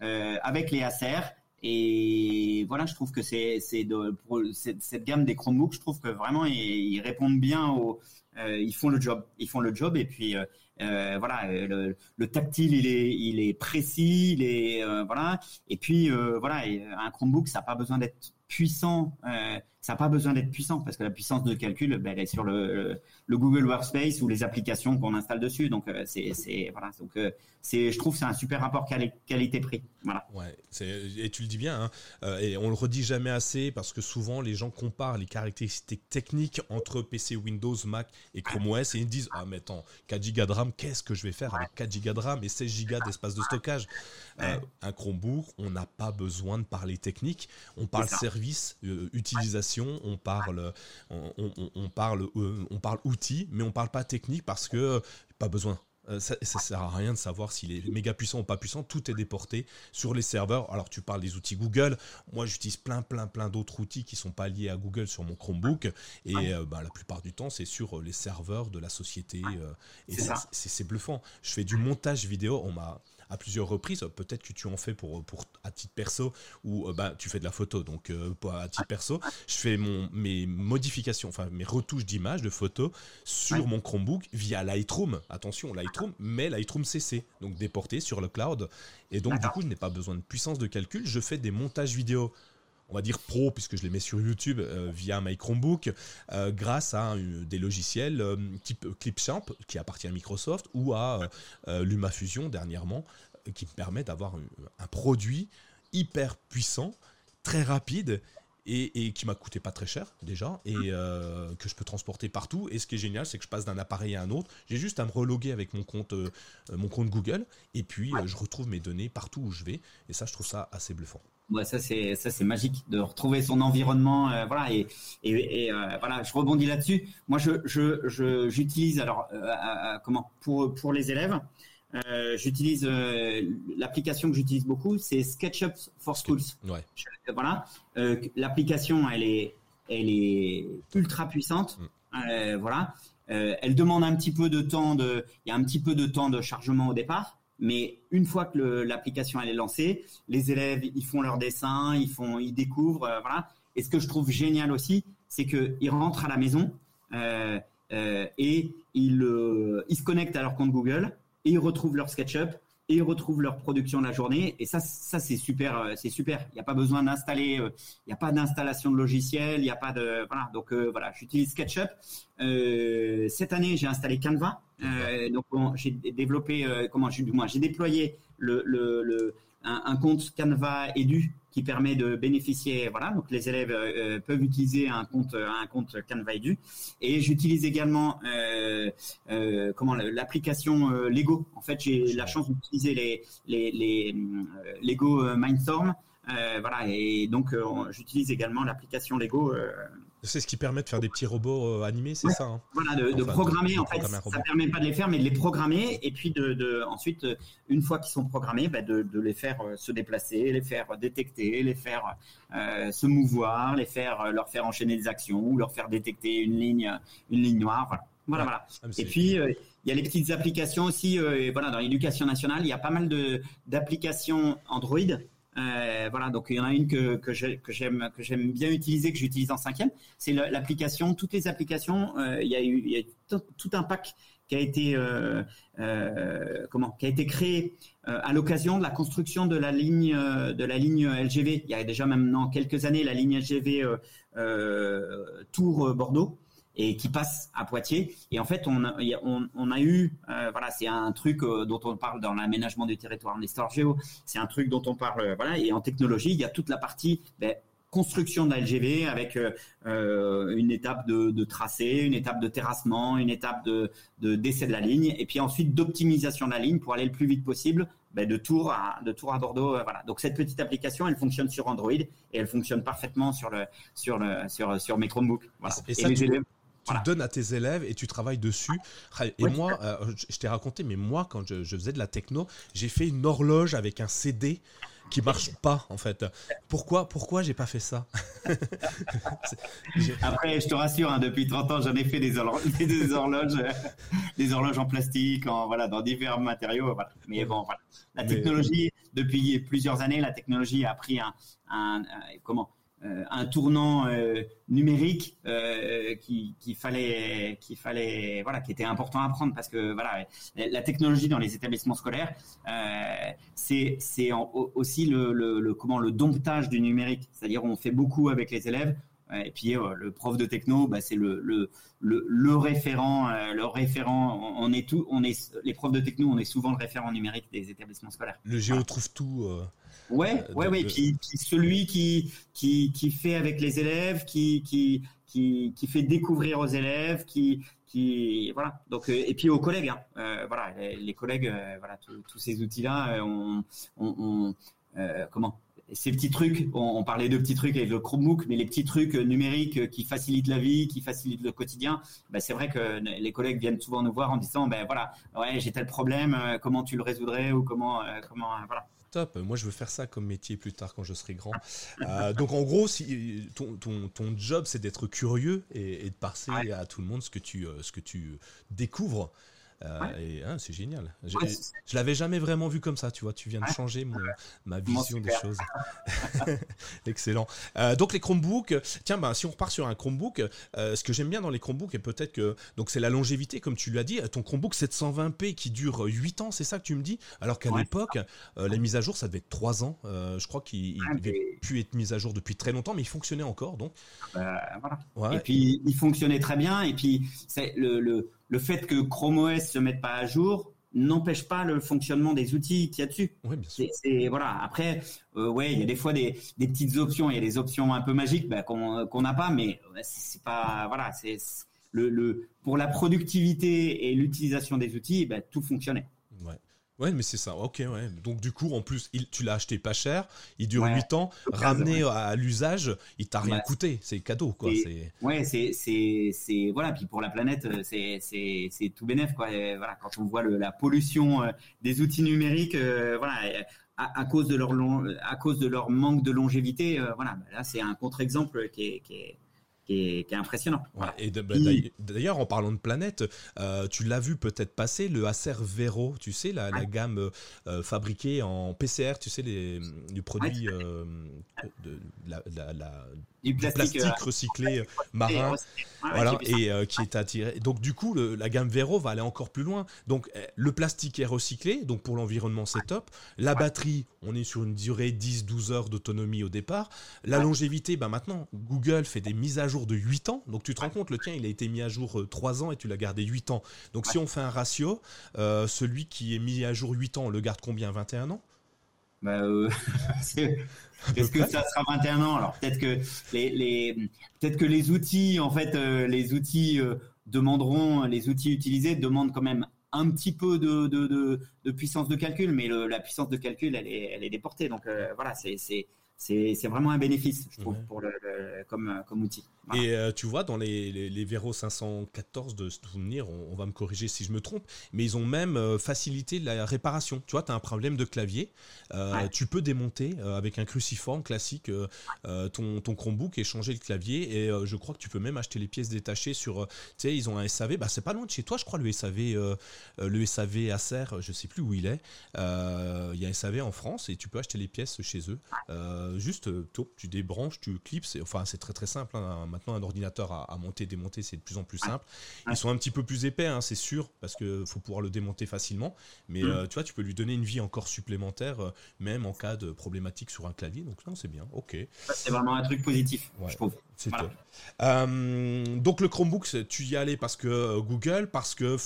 Speaker 2: avec les Acer. Et voilà, je trouve que c'est cette gamme des Chromebooks, je trouve que vraiment ils, répondent bien aux, ils font le job, ils font le job et puis euh, voilà, euh, le, tactile il est, il est précis, il euh, voilà. Et puis voilà, un Chromebook ça n'a pas besoin d'être puissant. Ça n'a pas besoin d'être puissant parce que la puissance de calcul, ben, elle est sur le, le, Google Workspace ou les applications qu'on installe dessus. Donc c'est voilà. Donc c'est, je trouve, c'est un super rapport qualité-prix. Voilà.
Speaker 1: Ouais. Et tu le dis bien. Hein, et on le redit jamais assez parce que souvent les gens comparent les caractéristiques techniques entre PC Windows, Mac et Chrome OS et ils disent ah mais attends 4 Go de RAM qu'est-ce que je vais faire avec 4 Go de RAM et 16 Go d'espace de stockage? Euh, Un Chromebook, on n'a pas besoin de parler technique, on parle service, euh, utilisation, on parle, on, parle, euh, on parle outils, mais on parle pas technique parce que pas besoin. Euh, ça, ça sert à rien de savoir s'il est méga puissant ou pas puissant. Tout est déporté sur les serveurs. Alors tu parles des outils Google. Moi j'utilise plein plein plein d'autres outils qui sont pas liés à Google sur mon Chromebook. Et euh, bah, la plupart du temps c'est sur euh, les serveurs de la société. et c'est bluffant. Je fais du montage vidéo. On m'a à plusieurs reprises. Peut-être que tu en fais pour, pour à titre perso ou bah, tu fais de la photo. Donc à titre perso, je fais mon, mes modifications, enfin mes retouches d'image, de photos sur mon Chromebook via Lightroom. Attention, Lightroom mais Lightroom CC, donc déporté sur le cloud. Et donc, du coup, je n'ai pas besoin de puissance de calcul. Je fais des montages vidéo on va dire pro, puisque je les mets sur YouTube euh, via My Chromebook, euh, grâce à des logiciels euh, type Clipchamp, qui appartient à Microsoft, ou à LumaFusion dernièrement, qui me permet d'avoir un, produit hyper puissant, très rapide et, qui m'a coûté pas très cher déjà et euh, que je peux transporter partout. Et ce qui est génial, c'est que je passe d'un appareil à un autre. J'ai juste à me reloguer avec mon compte, euh, mon compte Google et puis euh, je retrouve mes données partout où je vais. Et ça, je trouve ça assez bluffant.
Speaker 2: Ouais, ça c'est ça c'est magique de retrouver son environnement, voilà et et, voilà, je rebondis là-dessus. Moi, je je j'utilise alors comment? Pour pour les élèves. Euh, j'utilise euh, l'application que j'utilise beaucoup, c'est SketchUp for Schools.
Speaker 1: Ouais.
Speaker 2: voilà, euh, l'application elle est elle est ultra puissante. Mm. voilà, elle demande un petit peu de temps de, il y a un petit peu de temps de chargement au départ, mais une fois que l'application elle est lancée, les élèves ils font leurs dessins, ils font, ils découvrent, voilà. Et ce que je trouve génial aussi, c'est que ils rentrent à la maison et ils ils se connectent à leur compte Google et ils retrouvent leur SketchUp et ils retrouvent leur production de la journée. Et ça, ça c'est super, euh, c'est super. Il n'y a pas besoin d'installer, euh, il n'y a pas d'installation de logiciel, il n'y a pas de, voilà. Donc euh, voilà, j'utilise SketchUp. cette année, j'ai installé Canva. donc j'ai développé, comment, du moins, j'ai déployé le, le, le un, un, compte Canva Edu qui permet de bénéficier. Voilà, donc les élèves euh, peuvent utiliser un compte un compte Canva Edu. Et j'utilise également euh, euh, comment l'application Lego. En fait, j'ai la chance d'utiliser les les, les Lego Mindstorm. voilà, et donc j'utilise également l'application Lego
Speaker 1: C'est ce qui permet de faire des petits robots animés, c'est ça
Speaker 2: hein Voilà, de, programmer, en fait, ça permet pas de les faire, mais de les programmer, et puis de, ensuite, une fois qu'ils sont programmés, bah, de, les faire se déplacer, les faire détecter, les faire se mouvoir, les faire, leur faire enchaîner des actions, ou leur faire détecter une ligne, une ligne noire, voilà. Voilà, voilà. Ah, et puis, euh, il y a les petites applications aussi. Euh, voilà, dans l'éducation nationale, il y a pas mal de d'applications Android. Euh, voilà, donc il y en a une que que j'aime que j'aime bien utiliser, que j'utilise en cinquième. C'est l'application. Toutes les applications, il y a eu, tout, un pack qui a été été créé à l'occasion de la construction de la ligne de la ligne LGV. Il y a déjà maintenant quelques années la ligne LGV Tours Bordeaux et qui passe à Poitiers. Et en fait, on a, on, a eu, euh, voilà, c'est un truc euh, dont on parle dans l'aménagement du territoire en histoire géo. C'est un truc dont on parle, euh, voilà. Et en technologie, il y a toute la partie ben, construction de la LGV avec une étape de, tracé, une étape de terrassement, une étape de, de décès de la ligne, et puis ensuite d'optimisation de la ligne pour aller le plus vite possible ben, de Tours à de Tours à Bordeaux. voilà. Donc cette petite application, elle fonctionne sur Android et elle fonctionne parfaitement sur le sur le sur sur mes Chromebooks. Voilà.
Speaker 1: Et, ça, élèves, tu le donnes à tes élèves et tu travailles dessus. Et moi, euh, je t'ai raconté, mais moi, quand je, faisais de la techno, j'ai fait une horloge avec un CD qui marche pas en fait. Pourquoi pourquoi j'ai pas fait ça?
Speaker 2: Après, je te rassure, hein, depuis 30 ans, j'en ai fait des, horloges, des horloges, des horloges en plastique, en voilà, dans divers matériaux. Mais bon, voilà. La technologie, depuis plusieurs années, la technologie a pris un, un comment euh, un tournant euh, numérique euh, qui qu'il fallait qu'il fallait voilà qui était important à prendre parce que voilà la technologie dans les établissements scolaires c'est c'est aussi le, le, comment le domptage du numérique c'est-à-dire on fait beaucoup avec les élèves et puis le prof de techno, bah, c'est le, le, le, référent, le référent. On est tout, on est les profs de techno, on est souvent le référent numérique des établissements scolaires.
Speaker 1: Le géo trouve tout.
Speaker 2: Ouais, ouais, ouais. Puis, puis, celui qui, qui, qui fait avec les élèves, qui, qui, qui, qui fait découvrir aux élèves, qui, qui, voilà. Donc, euh, et puis aux collègues, hein. euh, voilà, les, collègues, euh, voilà, tous ces outils-là, on, on, comment? Ces petits trucs, on, parlait de petits trucs avec le Chromebook, mais les petits trucs numériques qui facilitent la vie, qui facilitent le quotidien, ben c'est vrai que les collègues viennent souvent nous voir en disant, ben voilà, ouais, j'ai tel problème, comment tu le résoudrais ou comment, comment, voilà.
Speaker 1: Moi, je veux faire ça comme métier plus tard quand je serai grand. Euh, donc, en gros, si, ton, ton, job, c'est d'être curieux et, de passer à tout le monde ce que tu, euh, ce que tu découvres. Euh, et hein, c'est génial. Je, je l'avais jamais vraiment vu comme ça, tu vois. Tu viens de changer ma vision des choses. Excellent. Euh, donc les Chromebooks, tiens, bah, si on repart sur un Chromebook, euh, ce que j'aime bien dans les Chromebooks, et peut-être que donc c'est la longévité, comme tu l'as dit. Ton Chromebook 720p qui dure 8 ans, c'est ça que tu me dis? Alors qu'à l'époque, les mises à jour, ça devait être 3 ans. je crois qu'il ah, devait plus être mis à jour depuis très longtemps, mais il fonctionnait encore. Donc.
Speaker 2: voilà. Et puis il fonctionnait très bien. Et puis c'est le, le le fait que Chrome OS se mette pas à jour n'empêche pas le fonctionnement des outils qu'il y a dessus.
Speaker 1: Oui, bien sûr.
Speaker 2: C'est, voilà. Après, euh, ouais, il y a des fois des, petites options, il y a des options un peu magiques bah, qu'on n'a pas, mais c'est pas voilà, c'est le, le pour la productivité et l'utilisation des outils, bah, tout fonctionnait.
Speaker 1: Ouais, mais c'est ça. Ok, ouais. Donc du coup, en plus, il, tu l'as acheté pas cher, il dure 8 ans, ramené à l'usage, il t'a rien coûté, c'est cadeau quoi.
Speaker 2: Ouais, c'est c'est voilà, puis pour la planète, euh, c'est c'est tout bénéf quoi. voilà, quand on voit le, la pollution euh, des outils numériques, euh, voilà. À, cause de leur long, à cause de leur manque de longévité, voilà, bah, là c'est un contre-exemple qui est, qui est qui est, impressionnant.
Speaker 1: et bah, d'ailleurs, en parlant de planète, euh, tu l'as vu peut-être passer le Acer Vero, tu sais, la, gamme euh, fabriquée en PCR, tu sais, les, du produit euh, de, la, du plastique, recyclé marin, voilà, et qui est attiré. Donc du coup, la gamme Vero va aller encore plus loin. Donc le plastique est recyclé, donc pour l'environnement c'est top. La batterie, on est sur une durée 10-12 heures d'autonomie au départ. La longévité, bah maintenant, Google fait des mises à jour de 8 ans. Donc tu te rends compte, le tien, il a été mis à jour 3 euh, ans et tu l'as gardé 8 ans. Donc si on fait un ratio, euh, celui qui est mis à jour 8 ans, on le garde combien? 21 ans?
Speaker 2: Bah, euh, Est-ce que ça sera 21 ans Alors peut-être que les, les peut-être que les outils, en fait, les outils demanderont, les outils utilisés demandent quand même un petit peu de, de, de, puissance de calcul, mais la puissance de calcul, elle est, elle est déportée. Donc voilà, c'est c'est vraiment un bénéfice, je trouve, pour le, comme, comme outil.
Speaker 1: Et euh, tu vois, dans les, les, les Vero 514 de souvenir, on, on, va me corriger si je me trompe, mais ils ont même euh, facilité la réparation. Tu vois, tu as un problème de clavier, euh, tu peux démonter avec un cruciforme classique ton, ton Chromebook et changer le clavier. Et je crois que tu peux même acheter les pièces détachées sur. tu sais, ils ont un SAV, bah, c'est pas loin de chez toi, je crois, le SAV, le SAV Acer, je sais plus où il est. Il y a un SAV en France et tu peux acheter les pièces chez eux. Juste, tu débranches, tu clips, enfin, c'est très très simple. Hein, maintenant un ordinateur à, monter, démonter, c'est de plus en plus simple. Ils sont un petit peu plus épais, hein, c'est sûr, parce qu'il faut pouvoir le démonter facilement. Mais mm. euh, tu vois, tu peux lui donner une vie encore supplémentaire, euh, même en cas de problématique sur un clavier. Donc non, c'est bien. Ok.
Speaker 2: C'est vraiment un truc positif, je trouve.
Speaker 1: Euh, donc le Chromebook, tu y allais parce que Google, parce que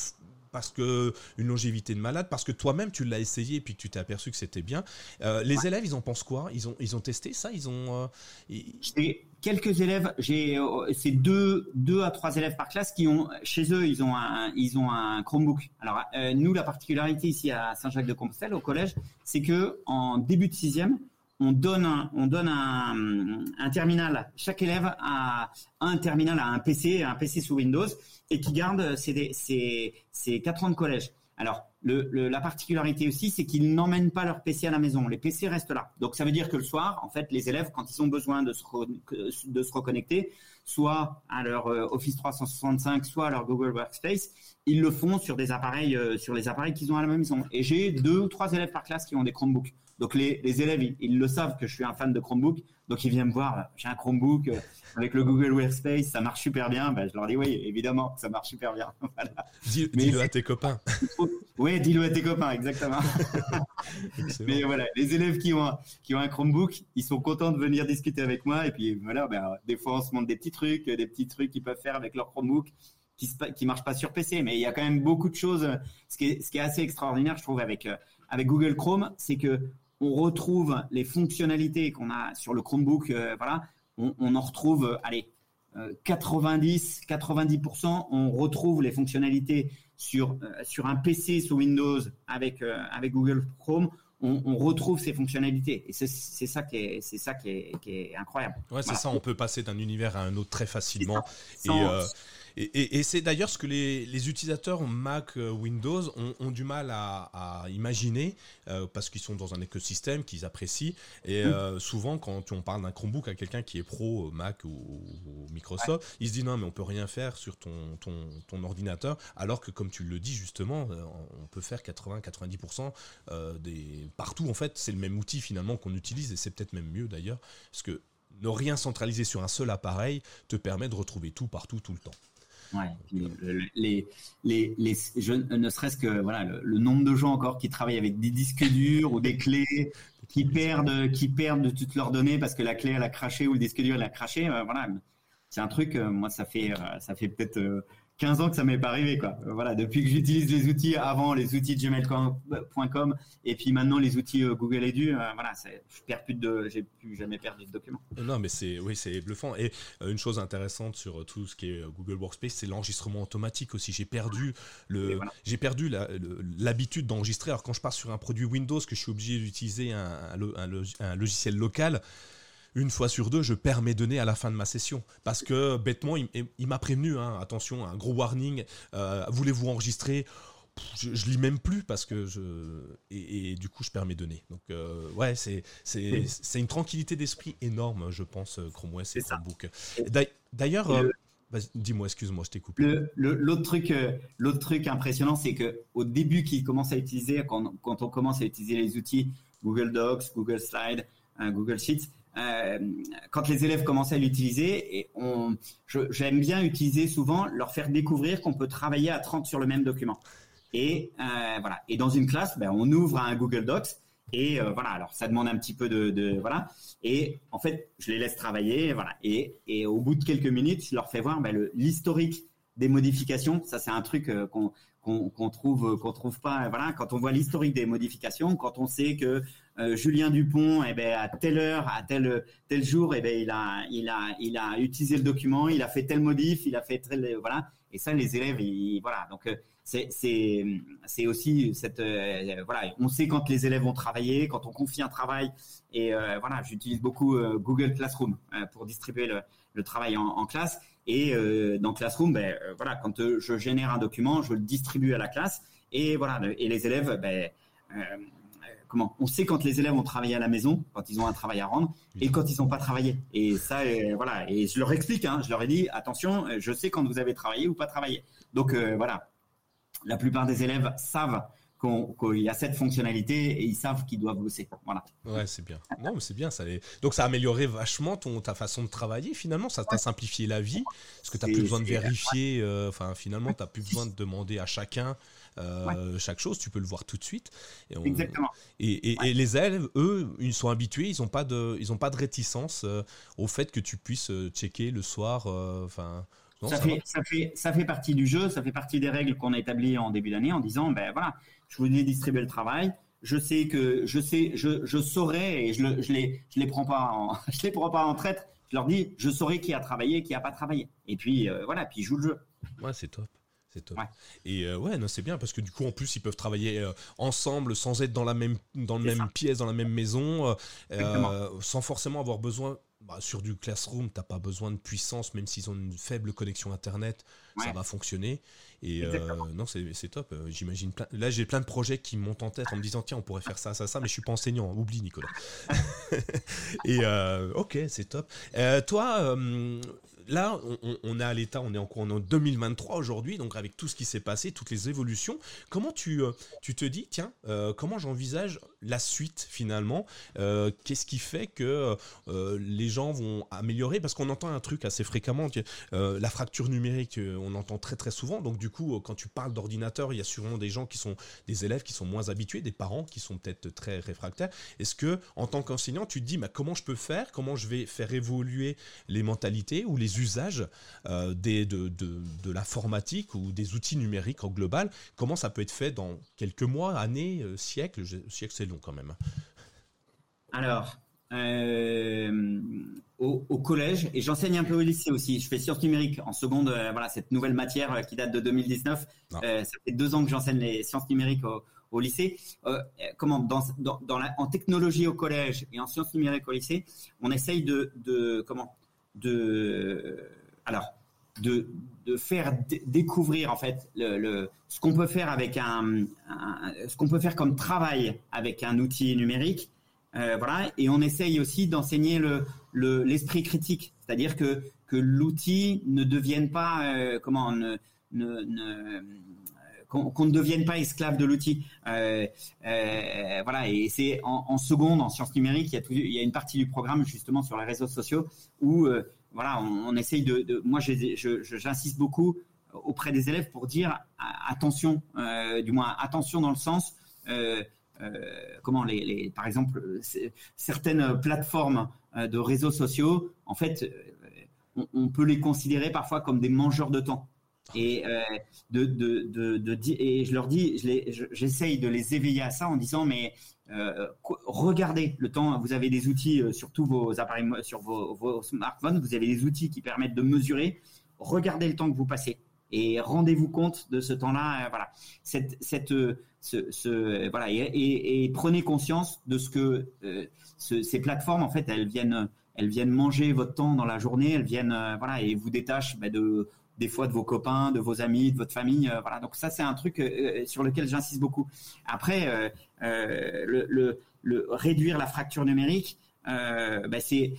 Speaker 1: parce que une longévité de malade, parce que toi-même tu l'as essayé et puis que tu t'es aperçu que c'était bien. Euh, les élèves, ils en pensent quoi? Ils ont ils ont testé ça? Ils ont euh,
Speaker 2: J'ai quelques élèves. J'ai euh, c'est deux deux à trois élèves par classe qui ont chez eux ils ont un ils ont un Chromebook. Alors nous la particularité ici à Saint-Jacques-de-Compostelle au collège, c'est que en début de sixième on donne un, on donne un, un, terminal. Chaque élève a un terminal, a un PC, un PC sous Windows, et qui garde ses, ses, ses 4 ans de collège. Alors, la particularité aussi, c'est qu'ils n'emmènent pas leur PC à la maison. Les PC restent là. Donc, ça veut dire que le soir, en fait, les élèves, quand ils ont besoin de se, de se reconnecter, soit à leur euh, Office 365, soit à leur Google Workspace, ils le font sur des appareils, euh, sur les appareils qu'ils ont à la maison. Et j'ai deux ou trois élèves par classe qui ont des Chromebooks. Donc les, les élèves, ils, le savent que je suis un fan de Chromebook, donc ils viennent me voir. J'ai un Chromebook euh, avec le Google Workspace, ça marche super bien. Ben, je leur dis oui, évidemment, ça marche super bien.
Speaker 1: voilà. Dis-le à tes copains.
Speaker 2: oui, dis-le à tes copains, exactement. Mais voilà, les élèves qui ont qui ont un Chromebook, ils sont contents de venir discuter avec moi. Et puis voilà, ben, des fois on se montre des petits trucs, des petits trucs qu'ils peuvent faire avec leur Chromebook qui qui marchent pas sur PC. Mais il y a quand même beaucoup de choses. Ce qui est ce qui est assez extraordinaire, je trouve, avec euh, avec Google Chrome, c'est que on retrouve les fonctionnalités qu'on a sur le Chromebook, euh, voilà, on, on, en retrouve, euh, allez, 90, euh, 90%, on retrouve les fonctionnalités sur sur un PC sous Windows avec avec Google Chrome. On, on, retrouve ces fonctionnalités et c'est ça qui est c'est ça qui est, qui est incroyable.
Speaker 1: Ouais, c'est ça. On peut passer d'un univers à un autre très facilement. Et, et, c'est d'ailleurs ce que les, utilisateurs Mac, euh, Windows ont, du mal à, imaginer euh, parce qu'ils sont dans un écosystème qu'ils apprécient. Et mm. euh, souvent, quand on parle d'un Chromebook à quelqu'un qui est pro Mac ou, Microsoft, il se dit non, mais on peut rien faire sur ton, ton, ordinateur. Alors que, comme tu le dis justement, on peut faire 80-90% des partout. En fait, c'est le même outil finalement qu'on utilise et c'est peut-être même mieux d'ailleurs parce que ne rien centraliser sur un seul appareil te permet de retrouver tout partout tout le temps.
Speaker 2: Ouais. les, les, les, je, ne serait-ce que voilà le, nombre de gens encore qui travaillent avec des disques durs ou des clés qui perdent qui perdent de toutes leurs données parce que la clé elle a craché ou le disque dur elle a craché. Euh, voilà, c'est un truc. Euh, moi, ça fait euh, ça fait peut-être 15 ans que ça m'est pas arrivé quoi. Voilà, depuis que j'utilise les outils avant les outils de gmail.com et puis maintenant les outils euh, Google Edu, euh, voilà, je perds plus de j'ai plus jamais perdu de documents.
Speaker 1: Non, mais c'est oui, c'est bluffant et euh, une chose intéressante sur tout ce qui est Google Workspace, c'est l'enregistrement automatique aussi. J'ai perdu le j'ai perdu l'habitude d'enregistrer alors quand je pars sur un produit Windows que je suis obligé d'utiliser un, un logiciel local, une fois sur deux, je perds mes données à la fin de ma session. Parce que bêtement, il, m'a prévenu, hein, attention, un gros warning, euh, voulez-vous enregistrer? Je, je, lis même plus parce que je et, du coup je perds mes données. Donc euh, ouais, c'est c'est c'est une tranquillité d'esprit énorme, je pense, Chrome OS et Chromebook. D'ailleurs, euh, dis-moi, excuse-moi, je t'ai coupé.
Speaker 2: L'autre truc, l'autre truc impressionnant, c'est que au début qu'ils commencent à utiliser, quand, quand on commence à utiliser les outils Google Docs, Google Slides, Google Sheets, euh, quand les élèves commençaient à l'utiliser, et on, j'aime bien utiliser souvent leur faire découvrir qu'on peut travailler à 30 sur le même document. Et euh, voilà. Et dans une classe, ben, on ouvre un Google Docs et euh, voilà. Alors ça demande un petit peu de, voilà. Et en fait, je les laisse travailler, voilà. Et, et au bout de quelques minutes, je leur fais voir ben, l'historique des modifications. Ça, c'est un truc qu'on qu'on trouve qu'on trouve pas. Voilà, quand on voit l'historique des modifications, quand on sait que Julien Dupont, eh ben, à telle heure, à tel tel jour, eh ben, il a il a il a utilisé le document, il a fait tel modif, il a fait tel voilà. Et ça, les élèves, voilà. Donc c'est c'est c'est aussi cette voilà. On sait quand les élèves ont travaillé, quand on confie un travail. Et voilà, j'utilise beaucoup Google Classroom pour distribuer le, travail en classe. Et euh, dans Classroom, ben, euh, voilà, quand euh, je génère un document, je le distribue à la classe. Et voilà, et les élèves, ben, comment On sait quand les élèves ont travaillé à la maison, quand ils ont un travail à rendre, et quand ils n'ont pas travaillé. Et ça, voilà. Et je leur explique, hein, je leur ai dit, attention, je sais quand vous avez travaillé ou pas travaillé. Donc voilà, la plupart des élèves savent qu'il y a cette fonctionnalité et ils savent qu'ils doivent bosser. Voilà.
Speaker 1: Ouais, c'est bien. Non, mais c'est bien. Ça Donc, ça a amélioré vachement ton, ta façon de travailler finalement. Ça t'a simplifié la vie parce que tu n'as plus besoin de vérifier. Euh, enfin, finalement, tu n'as plus besoin de demander à chacun euh, chaque chose. Tu peux le voir tout de suite.
Speaker 2: Et Exactement.
Speaker 1: Et, et, les élèves, eux, ils sont habitués. Ils n'ont pas, de, ils ont pas de réticence euh, au fait que tu puisses checker le soir. Enfin
Speaker 2: ça, fait, ça, fait, ça fait partie du jeu, ça fait partie des règles qu'on a établies en début d'année en disant, ben voilà, je vous ai distribué le travail, je sais que je sais, je, je saurai et je, le, je les, je les prends pas en, je les prends pas en traître. Je leur dis, je saurai qui a travaillé, qui a pas travaillé. Et puis euh, voilà, puis ils jouent le jeu.
Speaker 1: Ouais, c'est top. C'est top. Et euh, ouais, non, c'est bien parce que du coup, en plus, ils peuvent travailler euh, ensemble sans être dans la même, dans même pièce, dans la même maison, sans forcément avoir besoin bah, sur du classroom, t'as pas besoin de puissance, même s'ils ont une faible connexion internet, ça va fonctionner. Et euh, non, c'est top. Euh, j'imagine Là, j'ai plein de projets qui montent en tête en me disant tiens, on pourrait faire ça, ça, ça, mais je suis pas enseignant. Oublie, Nicolas. et euh, ok, c'est top. toi, là, on, est à l'état, on est en, en 2023 aujourd'hui, donc avec tout ce qui s'est passé, toutes les évolutions, comment tu, tu te dis, tiens, comment j'envisage la suite finalement. Euh, Qu'est-ce qui fait que les gens vont améliorer? Parce qu'on entend un truc assez fréquemment, la fracture numérique, on entend très très souvent. Donc du coup, quand tu parles d'ordinateur, il y a sûrement des gens qui sont des élèves qui sont moins habitués, des parents qui sont peut-être très réfractaires. Est-ce que, en tant qu'enseignant, tu te dis, bah, comment je peux faire? Comment je vais faire évoluer les mentalités ou les usage euh, des, de, de, l'informatique ou des outils numériques en global, comment ça peut être fait dans quelques mois, années, euh, siècles? Siècle, c'est long quand même.
Speaker 2: Alors, euh, au, collège, et j'enseigne un peu au lycée aussi, je fais sciences numériques en seconde, voilà, cette nouvelle matière qui date de 2019. ça fait deux ans que j'enseigne les sciences numériques au, lycée. comment dans, dans, dans la, en technologie au collège et en sciences numériques au lycée, on essaye de, de comment de alors de, de faire découvrir en fait le, ce qu'on peut faire avec un, ce qu'on peut faire comme travail avec un outil numérique euh, voilà. Et on essaye aussi d'enseigner le l'esprit critique. C'est-à-dire que que l'outil ne devienne pas euh, comment ne, ne, qu'on ne devienne pas esclave de l'outil. Euh, voilà, et c'est en, seconde, en sciences numériques, il y, a il y a une partie du programme justement sur les réseaux sociaux où voilà, on, essaye de, moi, j'insiste beaucoup auprès des élèves pour dire attention, euh, du moins attention dans le sens, euh, euh, comment les, par exemple, certaines plateformes de réseaux sociaux, en fait, on, peut les considérer parfois comme des mangeurs de temps. Et de, de, et je leur dis, j'essaye de les éveiller à ça en disant mais euh, regardez le temps. Vous avez des outils euh, sur tous vos appareils, sur vos, smartphones. Vous avez des outils qui permettent de mesurer. Regardez le temps que vous passez et rendez-vous compte de ce temps-là. Euh, voilà, cette, cette, ce, voilà, et, prenez conscience de ce que ces plateformes, en fait, elles viennent, elles viennent manger votre temps dans la journée. Elles viennent, voilà, et vous détachent bah, de des fois de vos copains, de vos amis, de votre famille. Euh, voilà. Donc ça, c'est un truc euh, euh, sur lequel j'insiste beaucoup. Après, le, réduire la fracture numérique, bah, c'est,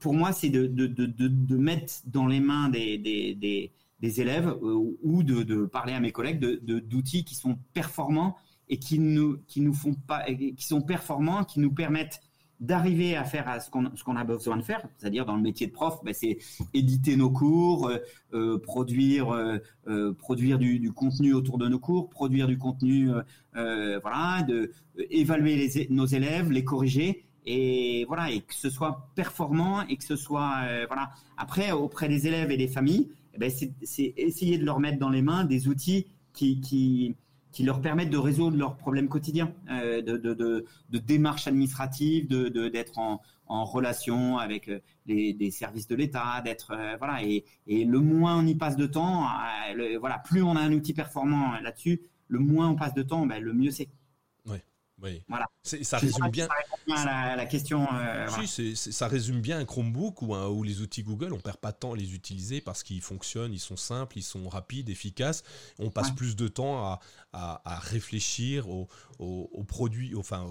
Speaker 2: pour moi, c'est de, mettre dans les mains des élèves ou de, de parler à mes collègues de, d'outils qui sont performants et qui nous, qui nous font pas, qui sont performants, qui nous permettent d'arriver à faire ce qu'on ce qu'on a besoin de faire, c'est-à-dire dans le métier de prof, ben, c'est éditer nos cours, euh, euh, produire euh, produire du, contenu autour de nos cours, produire du contenu voilà, de évaluer nos élèves, les corriger et voilà et que ce soit performant et que ce soit voilà. Après auprès des élèves et des familles eh ben, c'est essayer de leur mettre dans les mains des outils qui, qui leur permettent de résoudre leurs problèmes quotidiens, euh, de, de, de, de, démarches administratives, de d'être en, en, relation avec euh, les, des services de l'État, d'être euh, voilà et, et, le moins on y passe de temps, le, voilà, plus on a un outil performant là-dessus, le moins on passe de temps, ben, le mieux c'est.
Speaker 1: Oui. Voilà. Ça résume bien.
Speaker 2: Ça la, question.
Speaker 1: Euh, ça résume bien un Chromebook ou, ou les outils Google. On perd pas de temps à les utiliser parce qu'ils fonctionnent, ils sont simples, ils sont rapides, efficaces. On passe plus de temps à, à, réfléchir au, au, produit, enfin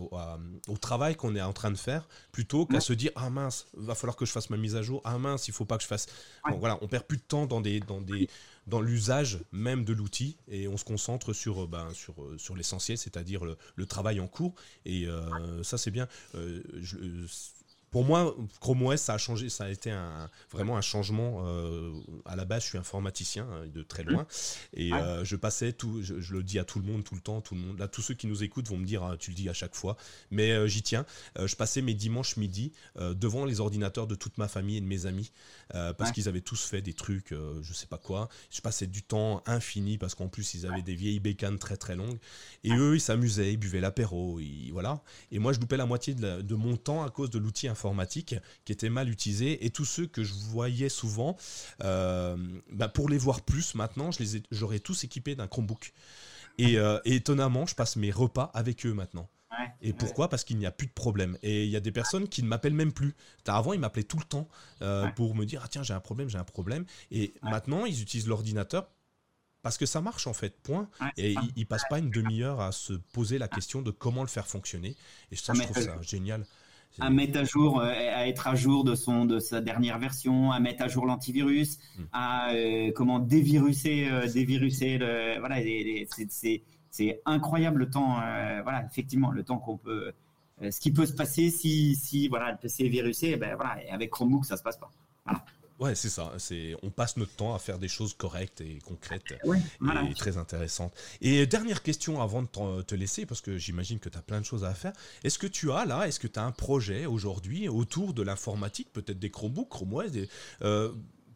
Speaker 1: au, travail qu'on est en train de faire, plutôt qu'à se dire ah mince, va falloir que je fasse ma mise à jour. Ah mince, il faut pas que je fasse. Bon, voilà, on perd plus de temps dans des dans des dans l'usage même de l'outil et on se concentre sur, euh, ben, sur, euh, sur l'essentiel, c'est-à-dire le, travail en cours. Et euh, ça, c'est bien. Pour moi, Chrome OS, ça a changé, ça a été un, vraiment un changement. Euh, à la base, je suis informaticien hein, de très loin, et euh, je passais tout, je, le dis à tout le monde, tout le temps, tout le monde. Là, tous ceux qui nous écoutent vont me dire, ah, tu le dis à chaque fois, mais euh, j'y tiens. je passais mes dimanches midi devant les ordinateurs de toute ma famille et de mes amis, parce qu'ils avaient tous fait des trucs, je sais pas quoi. Je passais du temps infini parce qu'en plus ils avaient des vieilles bécanes très très longues, et eux ils s'amusaient, ils buvaient l'apéro, voilà. Et moi, je loupais la moitié de, de mon temps à cause de l'outil informatique informatique qui étaient mal utilisés et tous ceux que je voyais souvent, euh, bah, pour les voir plus maintenant, je les j'aurais tous équipés d'un Chromebook. Euh, et, étonnamment, je passe mes repas avec eux maintenant. et pourquoi? Parce qu'il n'y a plus de problème. Et il y a des personnes qui ne m'appellent même plus. Avant, ils m'appelaient tout le temps euh, pour me dire ah tiens j'ai un problème, j'ai un problème. Et maintenant, ils utilisent l'ordinateur parce que ça marche en fait, point. Et ils, ils passent pas une demi-heure à se poser la question de comment le faire fonctionner. Et ça, je trouve ça génial
Speaker 2: à mettre à jour, euh, à être à jour de son de sa dernière version, à mettre à jour l'antivirus, hmm. à euh, comment déviruser, euh, déviruser le, voilà, c'est c'est incroyable le temps, voilà, effectivement, le temps qu'on peut, ce qui peut se passer si si voilà le PC est virusé, ben voilà, et avec Chromebook ça se passe pas. Voilà.
Speaker 1: Ouais, c'est ça. C'est, on passe notre temps à faire des choses correctes et concrètes et très intéressantes. Et dernière question avant de te laisser, parce que j'imagine que tu as plein de choses à faire. Est-ce que tu as là, est-ce que tu as un projet aujourd'hui autour de l'informatique, peut-être des Chromebooks, Chrome OS, euh,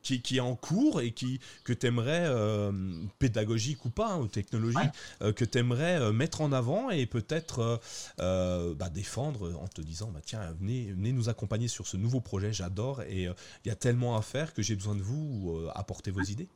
Speaker 1: qui, est en cours et qui, que tu aimerais, euh, pédagogique ou pas, hein, ou technologique, euh, que tu aimerais euh, mettre en avant et peut-être bah, défendre en te disant bah, tiens, venez, venez nous accompagner sur ce nouveau projet, j'adore et il y a tellement à faire que j'ai besoin de vous, apporter vos idées.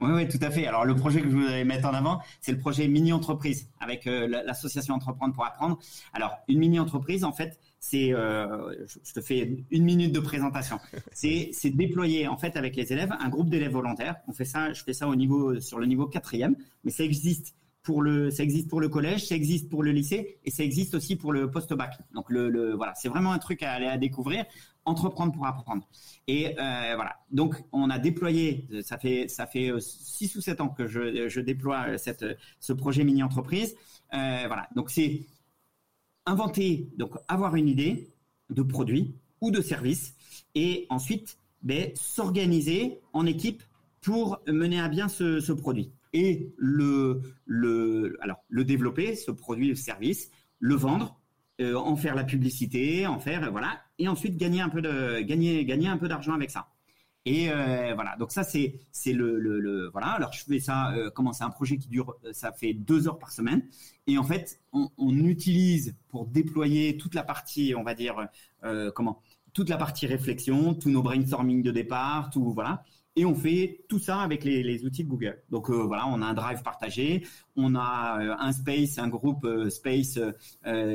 Speaker 2: Oui, oui, tout à fait. Alors, le projet que je voudrais mettre en avant, c'est le projet mini-entreprise avec l'association Entreprendre pour apprendre. Alors, une mini-entreprise, en fait, c'est, euh, je te fais une minute de présentation. C'est, c'est déployer en fait avec les élèves un groupe d'élèves volontaires. On fait ça, je fais ça au niveau sur le niveau quatrième, mais ça existe pour le, ça existe pour le collège, ça existe pour le lycée et ça existe aussi pour le post-bac. Donc le, voilà, c'est vraiment un truc à aller à découvrir. Entreprendre pour apprendre. Et euh, voilà. Donc on a déployé, ça fait ça fait euh, six ou sept ans que je, je déploie cette ce projet mini entreprise. Voilà. Donc c'est inventer, donc avoir une idée de produit ou de service, et ensuite ben, s'organiser en équipe pour mener à bien ce, produit et le, le, alors, le développer, ce produit ou service, le vendre, euh, en faire la publicité, en faire voilà, et ensuite gagner un peu de gagner gagner un peu d'argent avec ça. Et euh, voilà, donc ça c'est c'est le, voilà. Alors je fais ça. Euh, comment c'est un projet qui dure, euh, ça fait deux heures par semaine. Et en fait, on, utilise pour déployer toute la partie, on va dire comment, toute la partie réflexion, tous nos brainstorming de départ, tout voilà. Et on fait tout ça avec les, les outils de Google. Donc voilà, on a un drive partagé, on a un space, un groupe space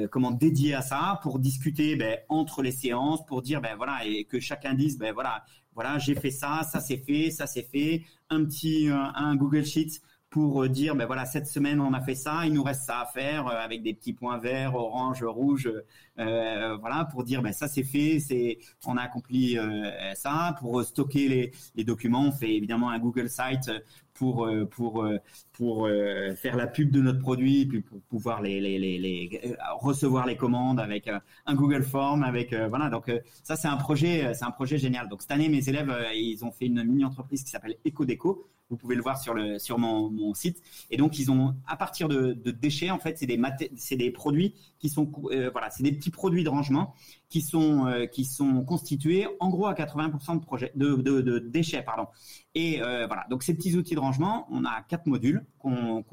Speaker 2: comment dédié à ça pour discuter ben, entre les séances, pour dire ben voilà et que chacun dise ben voilà voilà, j'ai fait ça, ça c'est fait, ça c'est fait, un petit euh, un Google Sheets pour euh, dire ben voilà cette semaine on a fait ça, il nous reste ça à faire euh, avec des petits points verts, orange, rouge, euh, voilà pour dire ben ça c'est fait, c'est on a accompli ça. Pour stocker les, les, documents, on fait évidemment un Google Site pour pour pour faire la pub de notre produit puis pour pouvoir les, les, les, recevoir les commandes avec un Google Form avec voilà donc ça c'est un projet c'est un projet génial donc cette année mes élèves ils ont fait une mini entreprise qui s'appelle EcoDeco Vous pouvez le voir sur le sur mon, mon site. Et donc ils ont à partir de, de déchets en fait c'est des c'est des produits qui sont euh, voilà c'est des petits produits de rangement qui sont euh, qui sont constitués en gros à 80% de projets de, de, de, déchets pardon. Et euh, voilà donc ces petits outils de rangement on a quatre modules qu'on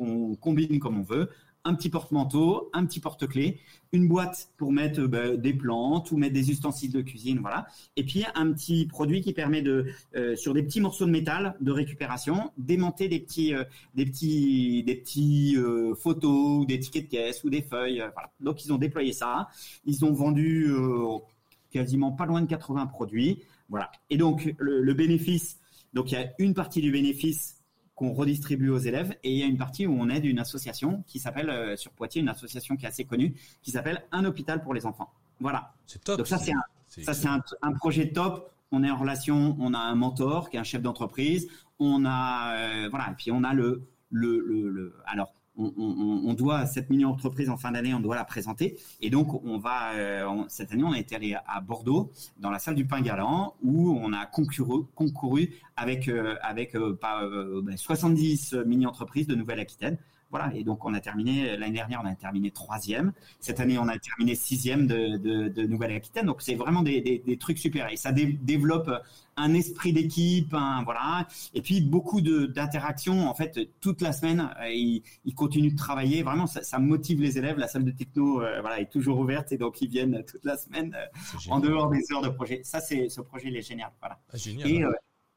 Speaker 2: combine comme on veut un petit porte-manteau, un petit porte-clés, une boîte pour mettre bah, des plantes ou mettre des ustensiles de cuisine, voilà. Et puis un petit produit qui permet de, euh, sur des petits morceaux de métal de récupération, démonter des petits, euh, des petits, des petits euh, photos ou des tickets de caisse ou des feuilles. Donc ils ont déployé ça. Ils ont vendu quasiment pas loin de 80 produits, voilà. Et donc le bénéfice, donc il y a une partie du bénéfice qu'on redistribue aux élèves. Et il y a une partie où on aide une association qui s'appelle, euh, sur Poitiers, une association qui est assez connue, qui s'appelle Un hôpital pour les enfants. Voilà.
Speaker 1: C'est top.
Speaker 2: Donc ça, c'est un, ça, c'est un, projet top. On est en relation, on a un mentor qui est un chef d'entreprise. On a, euh, voilà, et puis on a le, le, le, le alors, on, doit cette mini entreprise en fin d'année, on doit la présenter. Et donc, on va euh, cette année, on a été allé à Bordeaux dans la salle du Pain Galant où on a concouru, avec euh, avec euh, pas, 70 ben, mini entreprises de Nouvelle-Aquitaine voilà, et donc on a terminé l'année dernière, on a terminé troisième. Cette année, on a terminé sixième de, de, de Nouvelle-Aquitaine. Donc c'est vraiment des, des, des, trucs super et ça développe un esprit d'équipe, voilà. Et puis beaucoup d'interactions. En fait, toute la semaine, euh, ils, ils, continuent de travailler. Vraiment, ça, ça, motive les élèves. La salle de techno, euh, voilà, est toujours ouverte et donc ils viennent toute la semaine euh, en dehors des heures de projet. Ça, c'est ce projet, il est génial, voilà.
Speaker 1: Ah, génial. Et,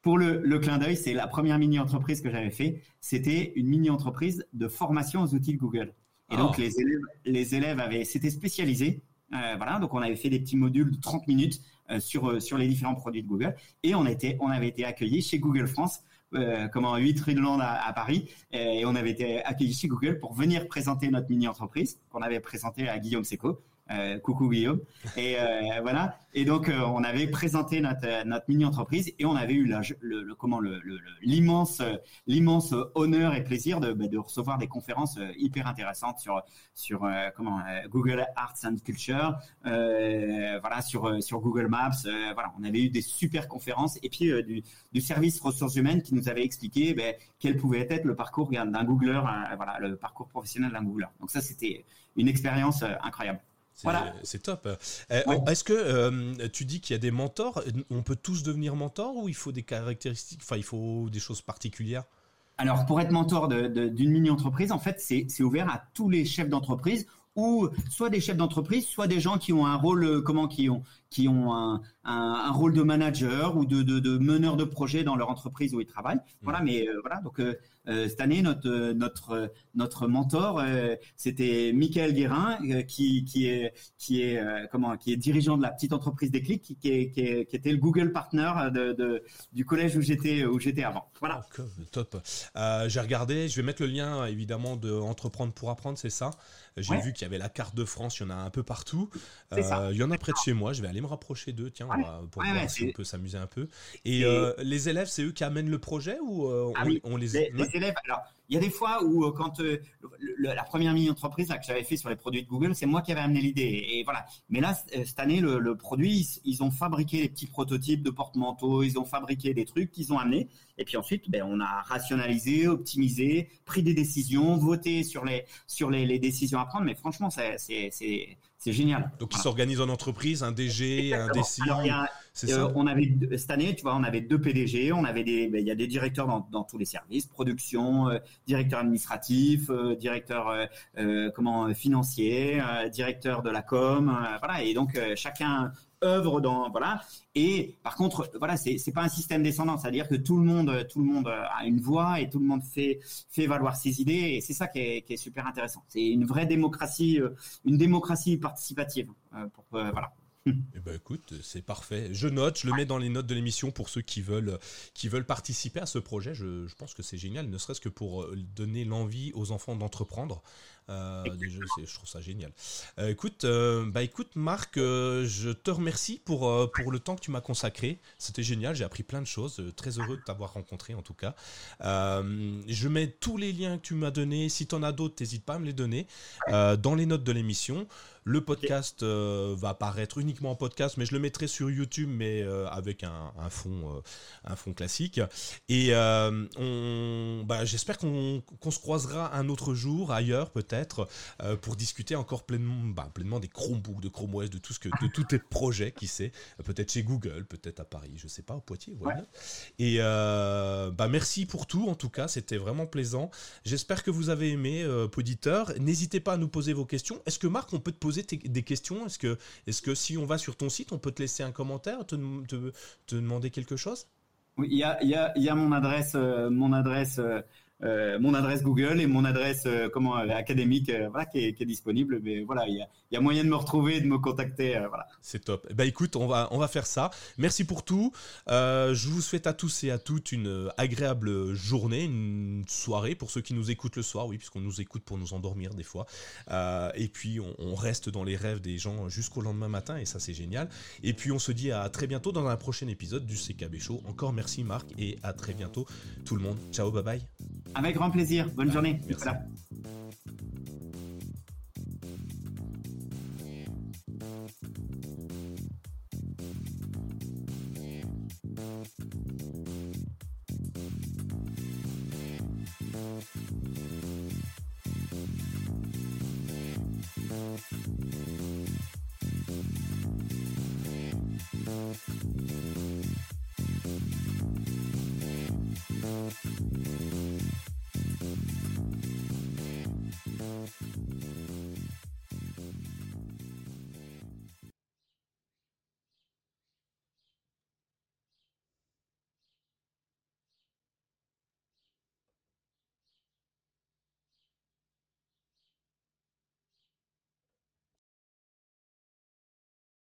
Speaker 2: pour le, le clin d'œil, c'est la première mini-entreprise que j'avais fait. C'était une mini-entreprise de formation aux outils de Google. Et donc, oh. les élèves, les élèves avaient, s'étaient spécialisés. Euh, voilà, donc on avait fait des petits modules de 30 minutes euh, sur, euh, sur les différents produits de Google. Et on, était, on avait été accueillis chez Google France, euh, comment 8 rue de Londres à, à, Paris. Et on avait été accueillis chez Google pour venir présenter notre mini-entreprise qu'on avait présentée à Guillaume Seco. Euh, coucou Guillaume. Et euh, donc euh, on avait présenté notre mini entreprise et on avait eu l'immense honneur et plaisir de, bah, recevoir des conférences hyper intéressantes sur comment Google Arts and Culture, voilà sur Google Maps. on avait eu des super conférences et puis du, service ressources humaines qui nous avait expliqué bah, quel pouvait être le parcours d'un Googler, voilà le parcours professionnel d'un Googler. Donc ça c'était une expérience incroyable.
Speaker 1: C'est top. Euh, est-ce que euh, tu dis qu'il y a des mentors On peut tous devenir mentor ou il faut des caractéristiques, enfin il faut des choses particulières?
Speaker 2: Alors pour être mentor d'une mini-entreprise, en fait c'est ouvert à tous les chefs d'entreprise ou soit des chefs d'entreprise, soit des gens qui ont un rôle, euh, comment, qui ont, qui ont un, un, rôle de manager ou de, de, de, meneur de projet dans leur entreprise où ils travaillent. Mmh. Voilà, mais voilà, donc euh, cette année, notre notre notre mentor, euh, c'était Michael Guérin, euh, qui qui est qui est comment qui est dirigeant de la petite entreprise Déclic, qui qui, qui, était le Google partner de, de du collège où j'étais où j'étais avant. Voilà.
Speaker 1: top. J'ai regardé, je vais mettre le lien évidemment de Entreprendre pour apprendre, c'est ça? J'ai vu qu'il y avait la carte de France, il y en a un peu partout. il y en a près de chez moi, je vais aller me rapprocher d'eux, tiens, pour voir si on peut s'amuser un peu. Et les élèves, c'est eux qui amènent le projet ou
Speaker 2: ah on, les élèves, alors il y a des fois où euh, quand euh, la première mini entreprise que j'avais fait sur les produits de Google, c'est moi qui avais amené l'idée et voilà. Mais là euh, cette année le, produit, ils, ont fabriqué des petits prototypes de porte-manteaux, ils ont fabriqué des trucs qu'ils ont amenés et puis ensuite ben, on a rationalisé, optimisé, pris des décisions, voté sur les sur les, les décisions à prendre. Mais franchement, c'est c'est génial.
Speaker 1: Donc, ils s'organisent en entreprise, un DG, un DC.
Speaker 2: Euh, on avait cette année, tu vois, on avait deux PDG, on avait des, ben, il y a des directeurs dans, dans tous les services, production, euh, directeur administratif, euh, directeur comment financier, directeur de la com, voilà. Et donc chacun œuvre dans voilà. Et par contre voilà c'est c'est pas un système descendant. C'est à dire que tout le monde tout le monde a une voix et tout le monde fait fait valoir ses idées. Et c'est ça qui est, qui est super intéressant. C'est une vraie démocratie une démocratie participative pour voilà
Speaker 1: eh ben écoute, c'est parfait. Je note, je le mets dans les notes de l'émission pour ceux qui veulent, qui veulent participer à ce projet. Je, je pense que c'est génial, ne serait-ce que pour euh, donner l'envie aux enfants d'entreprendre. Euh, je trouve ça génial. Euh, écoute, euh, bah écoute Marc, je te remercie pour, pour le temps que tu m'as consacré. C'était génial, j'ai appris plein de choses. Très heureux de t'avoir rencontré en tout cas. je mets tous les liens que tu m'as donnés. Si tu en as d'autres, n'hésite pas à me les donner dans les notes de l'émission. Le podcast va apparaître uniquement en podcast, mais je le mettrai sur YouTube, mais avec un, fond, un fond classique. Et bah, j'espère qu'on se croisera un autre jour ailleurs, peut-être, pour discuter encore pleinement, bah, pleinement des Chromebooks, de Chrome OS, de tout ce que, de tous tes projets, qui sait, peut-être chez Google, peut-être à Paris, je sais pas, au Poitiers, voilà. Et bah merci pour tout, en tout cas, c'était vraiment plaisant. J'espère que vous avez aimé, euh, auditeur. N'hésitez pas à nous poser vos questions. Est-ce que Marc, on peut te poser des questions. Est-ce que, est que si on va sur ton site, on peut te laisser un commentaire, te, te, demander quelque chose?
Speaker 2: Oui, il y a, y, a, y a, mon adresse, euh, mon adresse euh, mon adresse Google et mon adresse euh, comment euh, académique voilà, qui est, disponible. Mais voilà, il y a, moyen de me retrouver, de me contacter. voilà.
Speaker 1: C'est top. Bah écoute, on va, on va faire ça. Merci pour tout. je vous souhaite à tous et à toutes une agréable journée, une soirée pour ceux qui nous écoutent le soir, oui, puisqu'on nous écoute pour nous endormir des fois. et puis on, reste dans les rêves des gens jusqu'au lendemain matin et ça c'est génial. Et puis on se dit à très bientôt dans un prochain épisode du CKB Show. Encore merci Marc et à très bientôt tout le monde. Ciao, bye bye.
Speaker 2: Avec grand plaisir. Bonne journée. Merci.